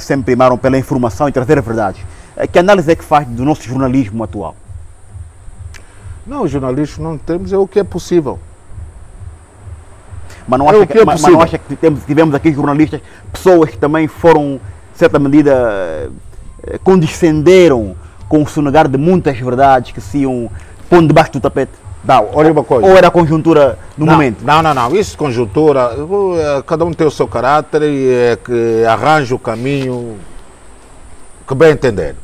[SPEAKER 1] sempre primaram pela informação e trazer a verdade. Que análise é que faz do nosso jornalismo atual?
[SPEAKER 2] Não, jornalismo não temos é o que é possível.
[SPEAKER 1] Mas não, é acha, que, é mas, mas não acha que temos, tivemos aqui jornalistas, pessoas que também foram, de certa medida, eh, condescenderam com o sonegar de muitas verdades que se iam pondo debaixo do tapete?
[SPEAKER 2] Não, olha uma coisa.
[SPEAKER 1] Ou era a conjuntura do
[SPEAKER 2] não,
[SPEAKER 1] momento?
[SPEAKER 2] Não, não, não. Isso conjuntura, eh, cada um tem o seu caráter e é que arranja o caminho que bem entender.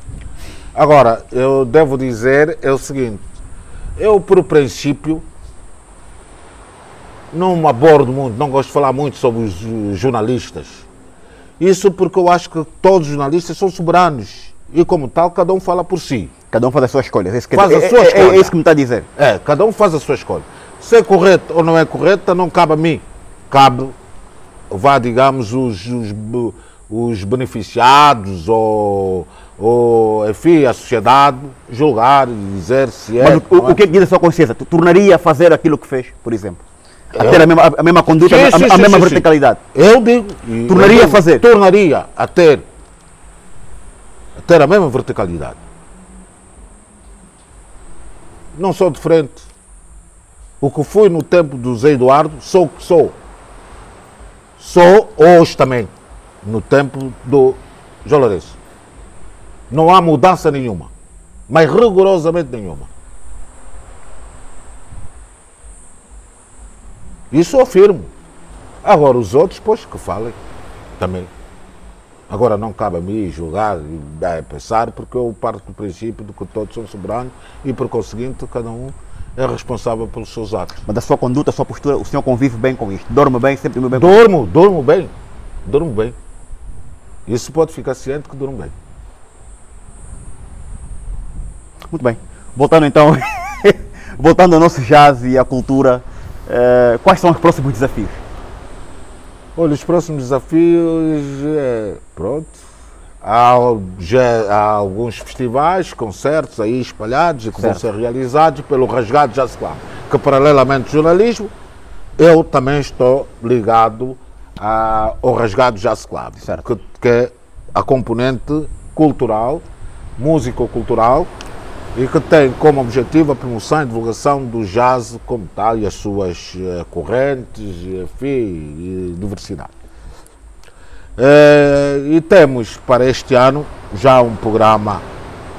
[SPEAKER 2] Agora, eu devo dizer é o seguinte, eu por princípio não abordo muito, não gosto de falar muito sobre os jornalistas. Isso porque eu acho que todos os jornalistas são soberanos e, como tal, cada um fala por si.
[SPEAKER 1] Cada um faz a sua escolha. É,
[SPEAKER 2] faz a sua é, escolha.
[SPEAKER 1] É, é, isso que me está a dizer.
[SPEAKER 2] É, cada um faz a sua escolha. Se é correto ou não é correta, não cabe a mim. Cabe, vá, digamos, os, os, os beneficiados ou, ou, enfim, a sociedade julgar e dizer se é.
[SPEAKER 1] Mas o, o, o que é que diz a sua consciência? Tu tornaria a fazer aquilo que fez, por exemplo? A ter a mesma, a mesma conduta, sim, a, sim, a, mesma sim, verticalidade.
[SPEAKER 2] Eu digo.
[SPEAKER 1] Tornaria
[SPEAKER 2] eu
[SPEAKER 1] a fazer?
[SPEAKER 2] Tornaria a ter, a ter a mesma verticalidade. Não sou de frente. O que fui no tempo do Zé Eduardo, sou o que sou. Sou hoje também, no tempo do João Lourenço. Não há mudança nenhuma, mas rigorosamente nenhuma. Isso eu afirmo. Agora, os outros, pois, que falem também. Agora, não cabe a mim julgar e é, pensar, porque eu parto do princípio de que todos são soberanos e, por conseguinte, cada um é responsável pelos seus atos.
[SPEAKER 1] Mas da sua conduta, da sua postura, o senhor convive bem com isto? Dorme bem, sempre bem?
[SPEAKER 2] Dormo, dormo bem. Dormo bem. Isso pode ficar ciente que durmo bem.
[SPEAKER 1] Muito bem. Voltando então, voltando ao nosso jazz e à cultura, Uh, quais são os próximos desafios?
[SPEAKER 2] Olha, os próximos desafios, é, pronto, há, já, há alguns festivais, concertos aí espalhados e que certo. vão ser realizados pelo Rasgado Jazz Club, que paralelamente ao jornalismo, eu também estou ligado a, ao Rasgado Jazz Club, que, que é a componente cultural, músico-cultural, e que tem como objetivo a promoção e divulgação do jazz como tal e as suas uh, correntes enfim, e diversidade. Uh, e temos para este ano já um programa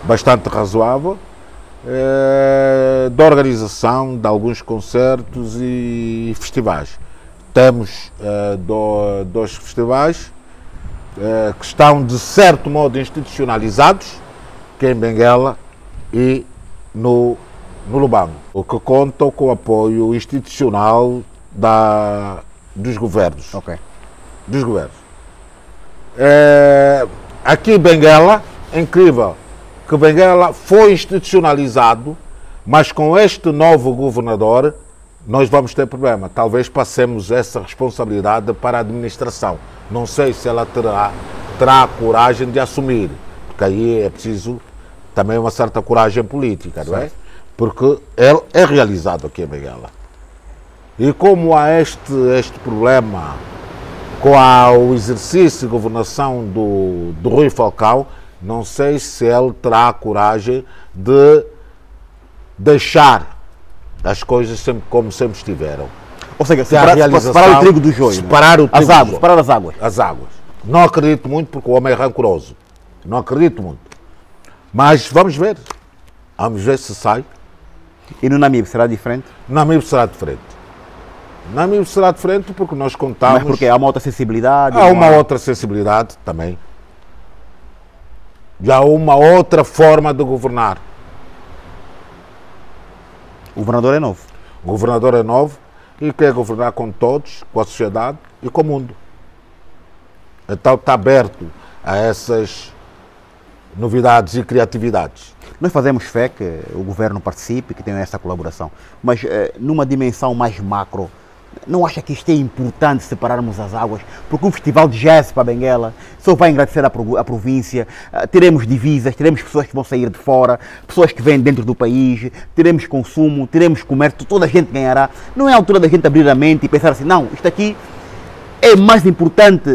[SPEAKER 2] bastante razoável uh, da organização de alguns concertos e festivais. Temos do, dois festivais que estão de certo modo institucionalizados, que é em Benguela e no, no Lubango, o que conta com o apoio institucional da, dos governos.
[SPEAKER 1] Ok.
[SPEAKER 2] Dos governos. É, aqui em Benguela, é incrível que Benguela foi institucionalizado, mas com este novo governador nós vamos ter problema. Talvez passemos essa responsabilidade para a administração. Não sei se ela terá, terá a coragem de assumir, porque aí é preciso também uma certa coragem política, não é? Porque ele é realizado aqui em Benguela. E como há este, este problema com a, o exercício de governação do, do Rui Falcão, não sei se ele terá a coragem de deixar as coisas sempre como sempre estiveram.
[SPEAKER 1] Ou seja, separar, separar o trigo do joio.
[SPEAKER 2] É? Separar o
[SPEAKER 1] trigo as águas, separar as águas.
[SPEAKER 2] As águas. Não acredito muito porque o homem é rancoroso. Não acredito muito. Mas vamos ver. Vamos ver se sai.
[SPEAKER 1] E no Namib será diferente?
[SPEAKER 2] No Namib será diferente. Namib será diferente porque nós contamos. Mas
[SPEAKER 1] porque há uma outra sensibilidade?
[SPEAKER 2] Há uma outra sensibilidade também. Já há uma outra forma de governar.
[SPEAKER 1] O governador é novo.
[SPEAKER 2] O governador é novo e quer governar com todos, com a sociedade e com o mundo. Então está aberto a essas novidades e criatividades.
[SPEAKER 1] Nós fazemos fé que o governo participe, que tenha essa colaboração, mas eh, numa dimensão mais macro, Não acha que isto é importante separarmos as águas? Porque um festival de jazz para Benguela só vai agradecer a província. Uh, teremos divisas, teremos pessoas que vão sair de fora, pessoas que vêm dentro do país, teremos consumo, teremos comércio, toda a gente ganhará. Não é a altura da gente abrir a mente e pensar assim, não, isto aqui é mais importante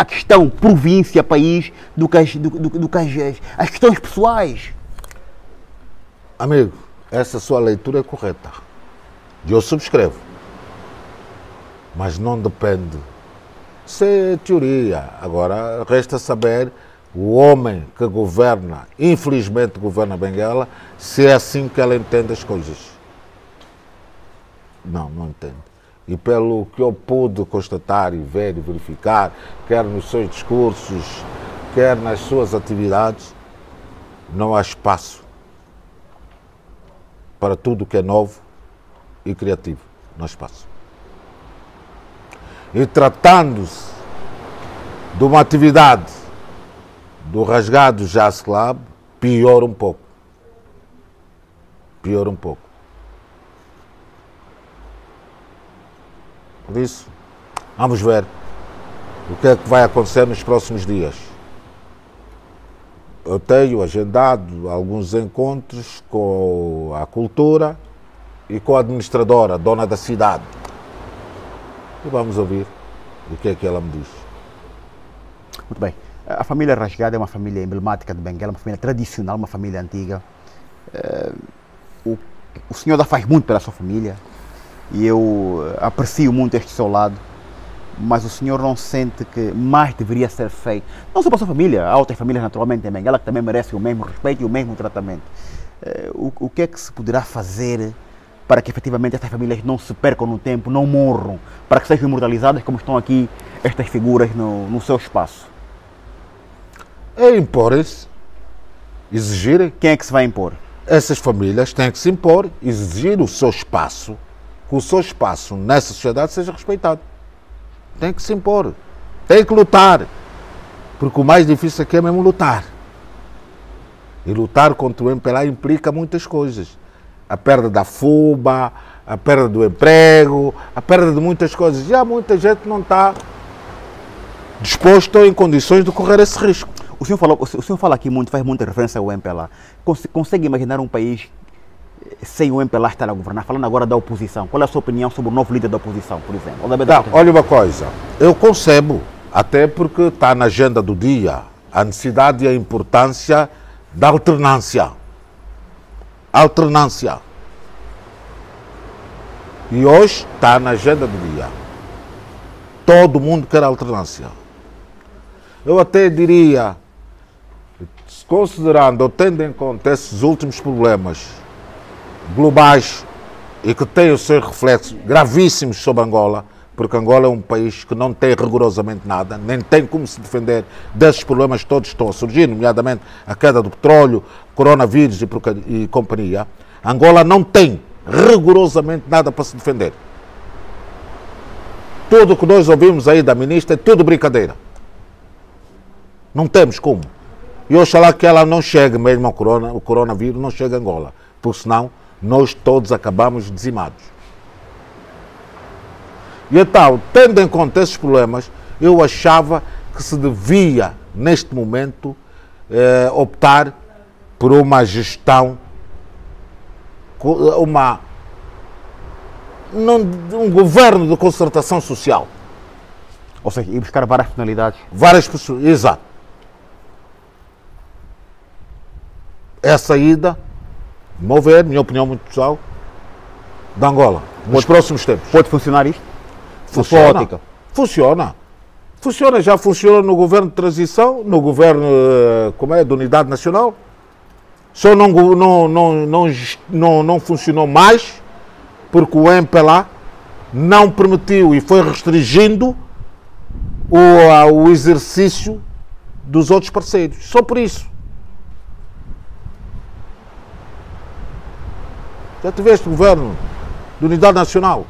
[SPEAKER 1] a questão província, país, do que as, do, do, do que as, as questões pessoais.
[SPEAKER 2] Amigo, essa sua leitura é correta. Eu subscrevo mas não depende. Isso é teoria. Agora, resta saber o homem que governa, infelizmente governa Benguela, se é assim que ela entende as coisas. Não, não entende. E pelo que eu pude constatar e ver e verificar, quer nos seus discursos, quer nas suas atividades, não há espaço para tudo que é novo e criativo. Não há espaço. E tratando-se de uma atividade do rasgado Jazz Club, pior um pouco. Pior um pouco. Por isso, vamos ver o que é que vai acontecer nos próximos dias. Eu tenho agendado alguns encontros com a cultura e com a administradora, dona da cidade e vamos ouvir o que é que ela me diz.
[SPEAKER 1] Muito bem. A família Rasgada é uma família emblemática de Benguela, uma família tradicional, uma família antiga. Eh, o, o senhor já faz muito pela sua família e eu eh, aprecio muito este seu lado, mas o senhor não sente que mais deveria ser feito, não só para a sua família, há outras famílias naturalmente em Benguela que também merecem o mesmo respeito e o mesmo tratamento. Eh, o, o que é que se poderá fazer para que efetivamente estas famílias não se percam no tempo, não morram, para que sejam imortalizadas como estão aqui estas figuras no, no seu espaço?
[SPEAKER 2] É impor-se, exigir.
[SPEAKER 1] Quem é que se vai impor?
[SPEAKER 2] Essas famílias têm que se impor, exigir o seu espaço, que o seu espaço nessa sociedade seja respeitado. Tem que se impor, tem que lutar, porque o mais difícil aqui é mesmo lutar. E lutar contra o MPLA implica muitas coisas a perda da FUBA, a perda do emprego, a perda de muitas coisas. E há muita gente que não está disposto ou em condições de correr esse risco.
[SPEAKER 1] O senhor, falou, o senhor fala aqui muito, faz muita referência ao MPLA. Consegue imaginar um país sem o MPLA estar a governar? Falando agora da oposição, qual é a sua opinião sobre o novo líder da oposição, por exemplo?
[SPEAKER 2] Não, olha uma coisa, eu concebo, até porque está na agenda do dia, a necessidade e a importância da alternância alternância. E hoje está na agenda do dia. Todo mundo quer alternância. Eu até diria, considerando ou tendo em conta esses últimos problemas globais e que têm os seus reflexos gravíssimos sobre Angola, porque Angola é um país que não tem rigorosamente nada, nem tem como se defender desses problemas todos que estão a surgir, nomeadamente a queda do petróleo, coronavírus e, e companhia. Angola não tem rigorosamente nada para se defender. Tudo que nós ouvimos aí da ministra é tudo brincadeira. Não temos como. E oxalá que ela não chegue mesmo ao corona, o coronavírus não chegue a Angola, porque senão nós todos acabamos dizimados. E então, tendo em conta esses problemas, eu achava que se devia, neste momento, eh, optar por uma gestão, uma, um governo de concertação social.
[SPEAKER 1] Ou seja, ir buscar várias finalidades.
[SPEAKER 2] Várias pessoas, exato. É a saída, mover, minha opinião muito pessoal, da Angola, nos próximos tempos.
[SPEAKER 1] Pode funcionar isto?
[SPEAKER 2] Funciona. Funciona. Funciona, já funciona no governo de transição, no governo eh, como é, de unidade nacional. Só não, não, não, não, não, não funcionou mais porque o MPLA não permitiu e foi restringindo o, o exercício dos outros parceiros. Só por isso. Já tiveste governo de unidade nacional?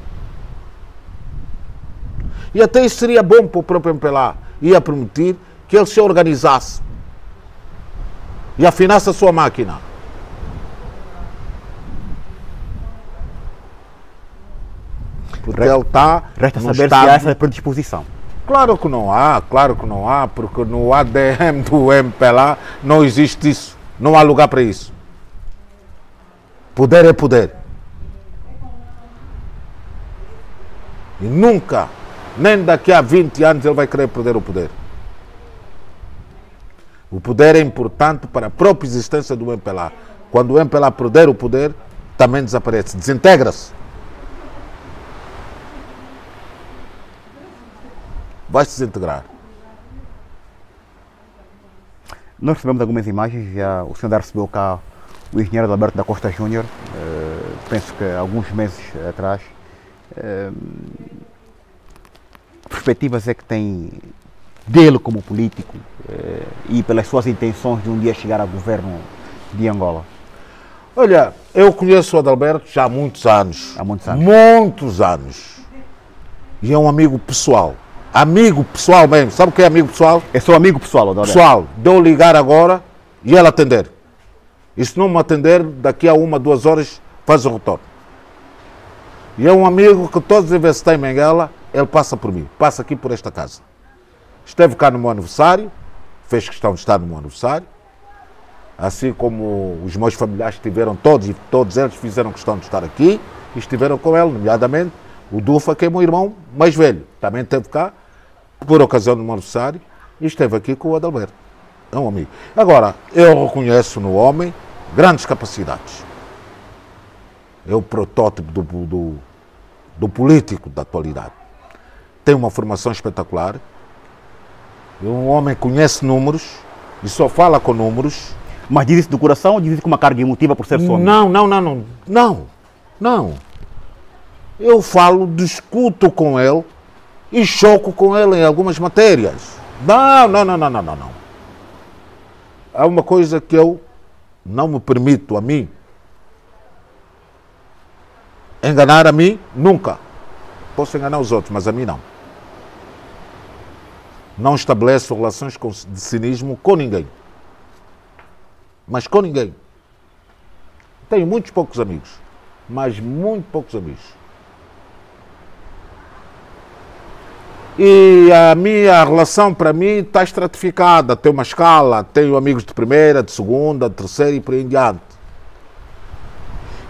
[SPEAKER 2] E até isso seria bom para o próprio MPLA. Ia permitir que ele se organizasse e afinasse a sua máquina. Porque ele está.
[SPEAKER 1] Resta saber
[SPEAKER 2] estado...
[SPEAKER 1] se há essa predisposição.
[SPEAKER 2] Claro que não há, claro que não há, porque no ADM do MPLA não existe isso. Não há lugar para isso. Poder é poder. E nunca, nem daqui a 20 anos, ele vai querer perder o poder. O poder é importante para a própria existência do MPLA. Quando o MPLA perder o poder, também desaparece, desintegra-se. Vai se desintegrar.
[SPEAKER 1] Nós recebemos algumas imagens, já o senhor já recebeu cá o engenheiro Alberto da Costa Júnior, uh, penso que alguns meses atrás. Uh, perspectivas é que tem dele como político uh, e pelas suas intenções de um dia chegar ao governo de Angola?
[SPEAKER 2] Olha, eu conheço o Adalberto já há muitos anos.
[SPEAKER 1] Há muitos anos.
[SPEAKER 2] Muitos anos. E é um amigo pessoal. Amigo pessoal mesmo. Sabe o que é amigo pessoal?
[SPEAKER 1] É seu amigo pessoal, Adalberto?
[SPEAKER 2] Pessoal, deu ligar agora e ele atender. E se não me atender, daqui a uma, duas horas faz o retorno. E é um amigo que todas as vezes que tem Menguela, ele passa por mim, passa aqui por esta casa. Esteve cá no meu aniversário, fez questão de estar no meu aniversário, assim como os meus familiares estiveram todos, e todos eles fizeram questão de estar aqui e estiveram com ele, nomeadamente o Dufa, que é meu irmão mais velho, também esteve cá por ocasião do meu aniversário e esteve aqui com o Adalberto. É um amigo. Agora, eu reconheço no homem grandes capacidades. É o protótipo do, do, do político da atualidade. Tem uma formação espetacular. É um homem que conhece números e só fala com números.
[SPEAKER 1] Mas diz isso do coração ou diz isso com uma carga emotiva por ser só?
[SPEAKER 2] Não, não, não, não. Não, não. Eu falo, discuto com ele e choco com ele em algumas matérias. Não, não, não, não, não. não. Há uma coisa que eu não me permito a mim enganar a mim nunca. Posso enganar os outros, mas a mim não. Não estabeleço relações de cinismo com ninguém. Mas com ninguém. Tenho muitos poucos amigos, mas muito poucos amigos. E a minha relação para mim está estratificada. Tem uma escala, tenho amigos de primeira, de segunda, de terceira e por aí em diante.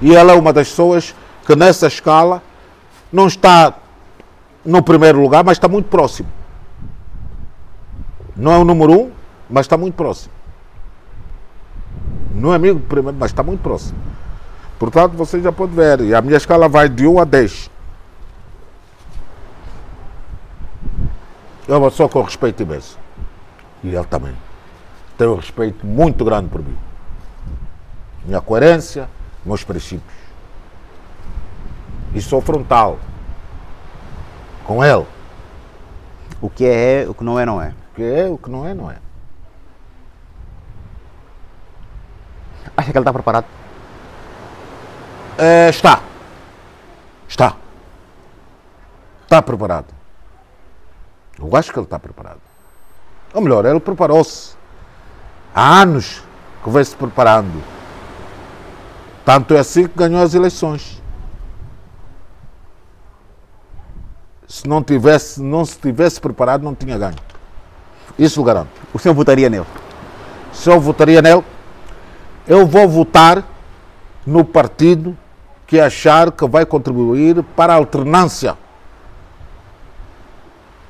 [SPEAKER 2] E ela é uma das pessoas que nessa escala não está no primeiro lugar, mas está muito próximo. Não é o número um, mas está muito próximo. Não é amigo primeiro, mas está muito próximo. Portanto, você já pode ver. E a minha escala vai de 1 a 10. É uma pessoa com respeito imenso. E ele também. Tem um respeito muito grande por mim. Minha coerência, meus princípios. E sou frontal com ele.
[SPEAKER 1] O que é, o que não é, não é.
[SPEAKER 2] O que é, o que não é, não é.
[SPEAKER 1] Acha que ele está preparado?
[SPEAKER 2] É, está. Está. Está preparado. Eu acho que ele está preparado. Ou melhor, ele preparou-se. Há anos que vem se preparando. Tanto é assim que ganhou as eleições. Se não, tivesse, não se tivesse preparado, não tinha ganho. Isso o garanto.
[SPEAKER 1] O senhor votaria nele?
[SPEAKER 2] Se eu votaria nele, eu vou votar no partido que achar que vai contribuir para a alternância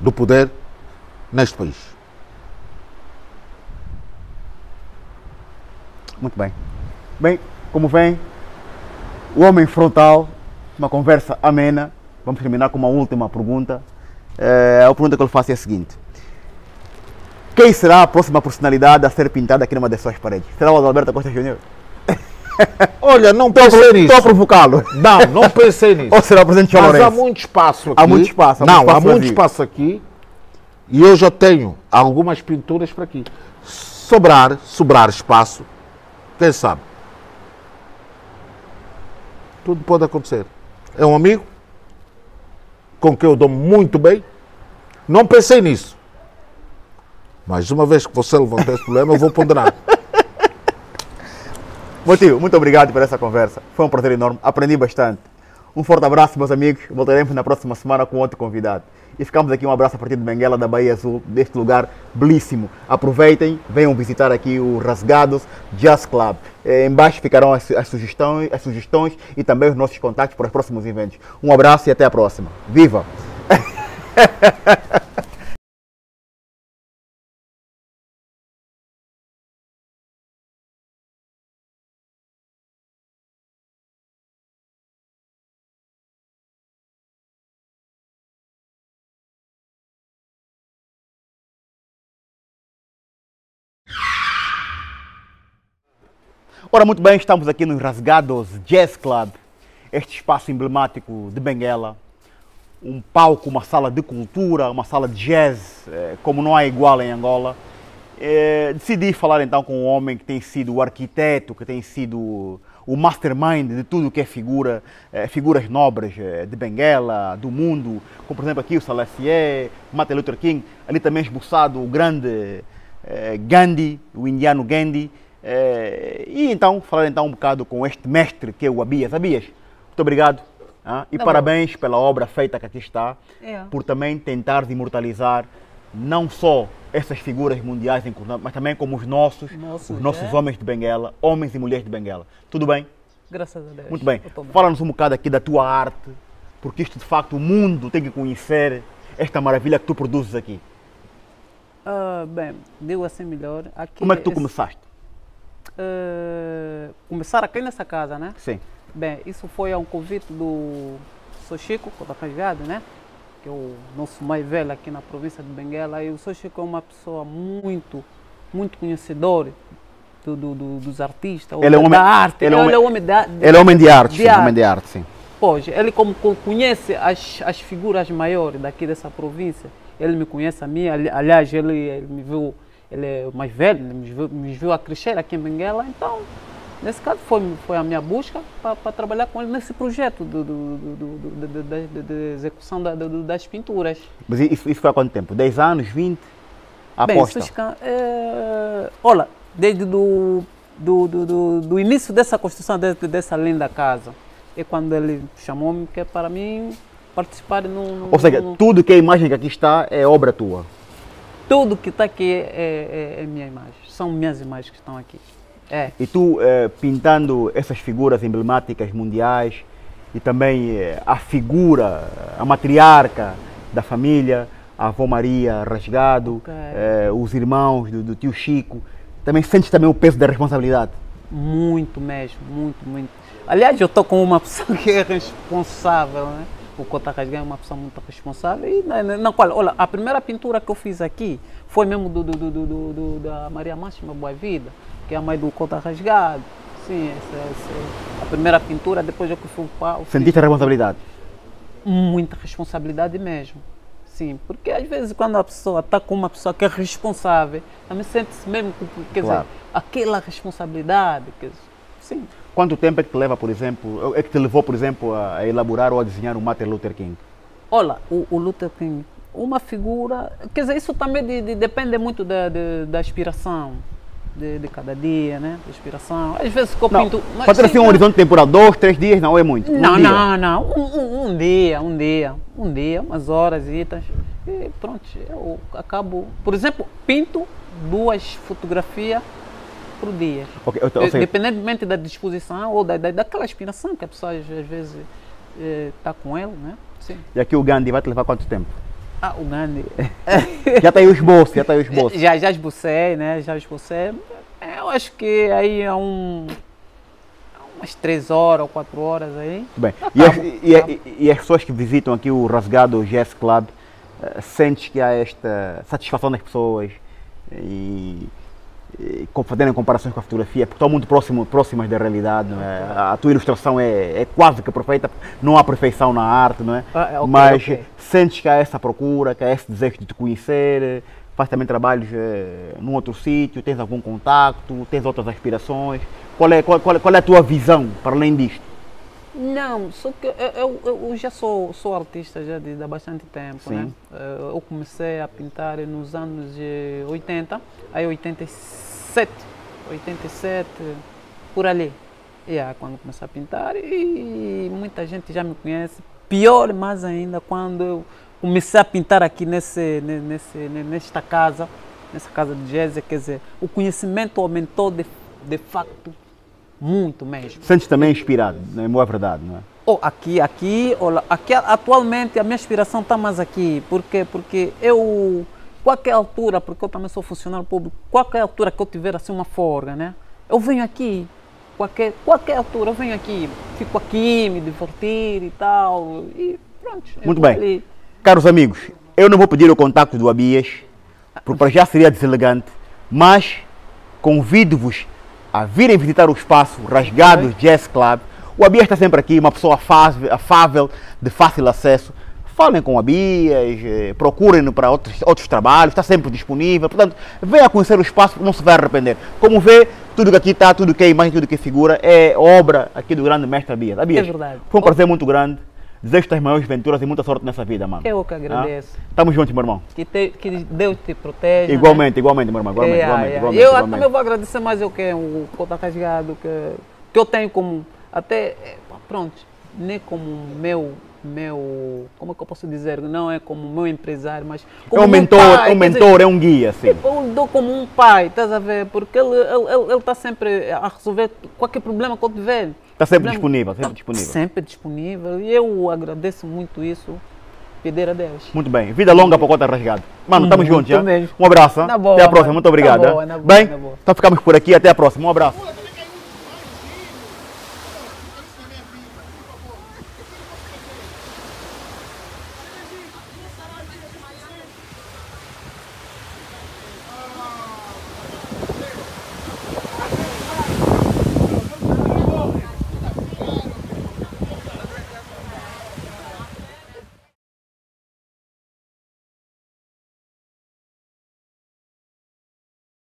[SPEAKER 2] do poder neste país.
[SPEAKER 1] Muito bem. Bem, como vem, o homem frontal, uma conversa amena. Vamos terminar com uma última pergunta. É, a pergunta que eu lhe faço é a seguinte: Quem será a próxima personalidade a ser pintada aqui numa das suas paredes? Será o Adalberto Costa Júnior?
[SPEAKER 2] Olha, não pensei nisso.
[SPEAKER 1] Estou a provocá-lo.
[SPEAKER 2] Não, não pensei nisso.
[SPEAKER 1] Ou será o presidente
[SPEAKER 2] Mas
[SPEAKER 1] Lourenço?
[SPEAKER 2] há muito espaço aqui.
[SPEAKER 1] Há muito espaço, há
[SPEAKER 2] não,
[SPEAKER 1] muito espaço
[SPEAKER 2] há muito espaço aqui. E eu já tenho algumas pinturas para aqui. Sobrar, sobrar espaço, quem sabe? Tudo pode acontecer. É um amigo com quem eu dou muito bem. Não pensei nisso. Mas uma vez que você levantou esse problema, eu vou ponderar.
[SPEAKER 1] Meu tio, muito obrigado por essa conversa. Foi um prazer enorme. Aprendi bastante. Um forte abraço, meus amigos. Voltaremos na próxima semana com outro convidado. E ficamos aqui um abraço a partir de Benguela, da Bahia Azul, deste lugar belíssimo. Aproveitem, venham visitar aqui o Rasgados Jazz Club. Eh, embaixo ficarão as, as, sugestões, as sugestões e também os nossos contatos para os próximos eventos. Um abraço e até a próxima. Viva! Ora, muito bem, estamos aqui nos Rasgados Jazz Club, este espaço emblemático de Benguela. Um palco, uma sala de cultura, uma sala de jazz, eh, como não há igual em Angola. Eh, decidi falar então com um homem que tem sido o arquiteto, que tem sido o mastermind de tudo que é figura, eh, figuras nobres de Benguela, do mundo, como por exemplo aqui o Salasier, Martin Luther King, ali também esboçado o grande Gandhi, o indiano Gandhi. É, e então, falar então um bocado com este mestre que é o Abias. Abias, muito obrigado. Ah, e tá parabéns bom. pela obra feita que aqui está, é. por também tentar imortalizar não só essas figuras mundiais, mas também como os nossos, os nossos é. homens de Benguela, homens e mulheres de Benguela. Tudo bem?
[SPEAKER 3] Graças a Deus.
[SPEAKER 1] Muito bem. Fala-nos um bocado aqui da tua arte, porque isto de facto o mundo tem que conhecer esta maravilha que tu produzes aqui.
[SPEAKER 3] Uh, bem, digo assim melhor. Aqui
[SPEAKER 1] como é que tu esse... começaste?
[SPEAKER 3] Uh, começar aqui nessa casa, né?
[SPEAKER 1] Sim.
[SPEAKER 3] Bem, isso foi a um convite do Sou Chico, né? Que é o nosso mais velho aqui na província de Benguela. E o Sou Chico é uma pessoa muito, muito conhecedor do, do, do, dos artistas,
[SPEAKER 1] ele é homem,
[SPEAKER 3] da arte.
[SPEAKER 1] Ele, é ele é homem, da, ele é homem de arte, de sim, arte. homem de arte, sim.
[SPEAKER 3] Pois, ele como conhece as, as figuras maiores daqui dessa província, ele me conhece a mim, aliás, ele, ele me viu ele é mais velho, me viu, viu a crescer aqui em Benguela, então, nesse caso, foi, foi a minha busca para trabalhar com ele nesse projeto do, do, do, de, execução da, das pinturas.
[SPEAKER 1] Mas isso, isso foi há quanto tempo? 10 anos, 20? Aposta? Bem,
[SPEAKER 3] isso, é, olha, desde do, do, do, do, início dessa construção de, dessa linda casa, é quando ele chamou-me que é para mim participar no, no
[SPEAKER 1] Ou seja, no... tudo que a imagem que aqui está é obra tua?
[SPEAKER 3] Tudo que está aqui é, é, é, minha imagem. São minhas imagens que estão aqui. É.
[SPEAKER 1] E tu é, pintando essas figuras emblemáticas mundiais e também é, a figura, a matriarca da família, a avó Maria Rasgado, okay. É, os irmãos do, do, tio Chico, também sentes também o peso da responsabilidade?
[SPEAKER 3] Muito mesmo, muito, muito. Aliás, eu estou com uma pessoa que é responsável, né? O Cota Rasgan é uma pessoa muito responsável. E na, na qual, olha, a primeira pintura que eu fiz aqui foi mesmo do, do, do, do da Maria Máxima Boa Vida, que é a mãe do Cota Rasgado. Sim, essa, essa, a primeira pintura, depois eu que fui para.
[SPEAKER 1] Sentiste a responsabilidade?
[SPEAKER 3] Muita responsabilidade mesmo. Sim, porque às vezes quando a pessoa está com uma pessoa que é responsável, também sente-se mesmo, quer claro. dizer, aquela responsabilidade. Quer dizer, sim.
[SPEAKER 1] Quanto tempo é que te leva, por exemplo, é que te levou, por exemplo, a elaborar ou a desenhar o Martin Luther King?
[SPEAKER 3] Olha, o, o Luther King, uma figura, quer dizer, isso também de, de, depende muito da, de, da inspiração. De, de, cada dia, né? Da inspiração. Às vezes que eu
[SPEAKER 1] não,
[SPEAKER 3] pinto.
[SPEAKER 1] Pode ter assim um horizonte temporal, dois, três dias, não é muito.
[SPEAKER 3] Um não, dia. não, não. Um, um, um, dia, um dia, um dia, umas horas e pronto, eu acabo. Por exemplo, pinto duas fotografias por dia. Okay, então, Independentemente da disposição ou da, da, daquela inspiração que a pessoa às vezes está eh, com ela, né?
[SPEAKER 1] Sim. E aqui o Gandhi vai te levar quanto tempo?
[SPEAKER 3] Ah, o Gandhi.
[SPEAKER 1] já tem os bolsos, já tem os bolsos.
[SPEAKER 3] Já, já esbocei, né? Já esbocei. É, eu acho que aí é um umas três horas ou quatro horas aí.
[SPEAKER 1] Bem, e, as, e, e, as pessoas que visitam aqui o Rasgado Jazz Club, uh, sentes que há esta satisfação das pessoas e fazendo comparações com a fotografia, porque estão muito próximo, próximas da realidade. É? A tua ilustração é, é, quase que perfeita, não há perfeição na arte, não é? Ah, é okay, mas okay. sentes que há essa procura, que há esse desejo de te conhecer, faz também trabalhos é, num outro sítio, tens algum contacto, tens outras aspirações. Qual é, qual, qual, qual é a tua visão para além disto?
[SPEAKER 3] Não, só que eu, eu, eu, já sou, sou artista já de, há bastante tempo, Sim. né? Eu comecei a pintar nos anos 80, aí 87, 87, por ali. Yeah, quando comecei a pintar e muita gente já me conhece. Pior mais ainda quando eu comecei a pintar aqui nesse, ne- nesse, ne- nesta casa, nessa casa de Gésia, quer dizer, o conhecimento aumentou de, de facto muito mesmo.
[SPEAKER 1] Sentes também inspirado, não é boa verdade, não é?
[SPEAKER 3] Oh, aqui, aqui, olha, aqui atualmente a minha inspiração está mais aqui, porque porque eu qualquer altura, porque eu também sou funcionário público, qualquer altura que eu tiver assim uma folga, né? Eu venho aqui, qualquer qualquer altura eu venho aqui, fico aqui, me divertir e tal e pronto.
[SPEAKER 1] Muito bem.
[SPEAKER 3] ali.
[SPEAKER 1] Caros amigos, eu não vou pedir o contacto do Abias, porque para já seria deselegante, mas convido-vos a virem visitar o espaço Rasgados Jazz Club. O Abias está sempre aqui, uma pessoa afável, de fácil acesso. Falem com o Abias, eh, procurem-no para outros, outros trabalhos, está sempre disponível. Portanto, venha conhecer o espaço, não se vai arrepender. Como vê, tudo que aqui está, tudo que é imagem, tudo que é figura, é obra aqui do grande mestre Abias. Abias,
[SPEAKER 3] É verdade.
[SPEAKER 1] foi um prazer muito grande. Desejo-te as maiores venturas e muita sorte nessa vida, mano.
[SPEAKER 3] Eu que agradeço.
[SPEAKER 1] Estamos juntos, meu irmão.
[SPEAKER 3] Que, te, que Deus te proteja. né?
[SPEAKER 1] Igualmente, igualmente, meu irmão. Igualmente,
[SPEAKER 3] É,
[SPEAKER 1] igualmente,
[SPEAKER 3] é.
[SPEAKER 1] igualmente,
[SPEAKER 3] eu
[SPEAKER 1] igualmente.
[SPEAKER 3] também vou agradecer mais eu que o Cota Rasgado, que, que eu tenho como, até, é, pronto, nem como meu, meu, como é que eu posso dizer, não é como meu empresário, mas
[SPEAKER 1] É
[SPEAKER 3] como
[SPEAKER 1] um
[SPEAKER 3] meu
[SPEAKER 1] mentor,
[SPEAKER 3] pai,
[SPEAKER 1] é um
[SPEAKER 3] quer dizer,
[SPEAKER 1] mentor, é um guia, assim.
[SPEAKER 3] Tipo, eu dou como um pai, estás a ver? Porque ele está ele, ele, ele tá sempre a resolver qualquer problema que eu tiver.
[SPEAKER 1] Está sempre
[SPEAKER 3] Problema-
[SPEAKER 1] disponível, sempre
[SPEAKER 3] Tá
[SPEAKER 1] disponível.
[SPEAKER 3] Sempre disponível. E eu agradeço muito isso. Pedir a Deus.
[SPEAKER 1] Muito bem. Vida longa para o Cota Rasgado. Mano, estamos
[SPEAKER 3] Muito
[SPEAKER 1] juntos, já. Um abraço.
[SPEAKER 3] boa,
[SPEAKER 1] até a próxima. Muito obrigado.
[SPEAKER 3] Na boa, na boa,
[SPEAKER 1] bem,
[SPEAKER 3] na boa.
[SPEAKER 1] então ficamos por aqui. Até a próxima. Um abraço.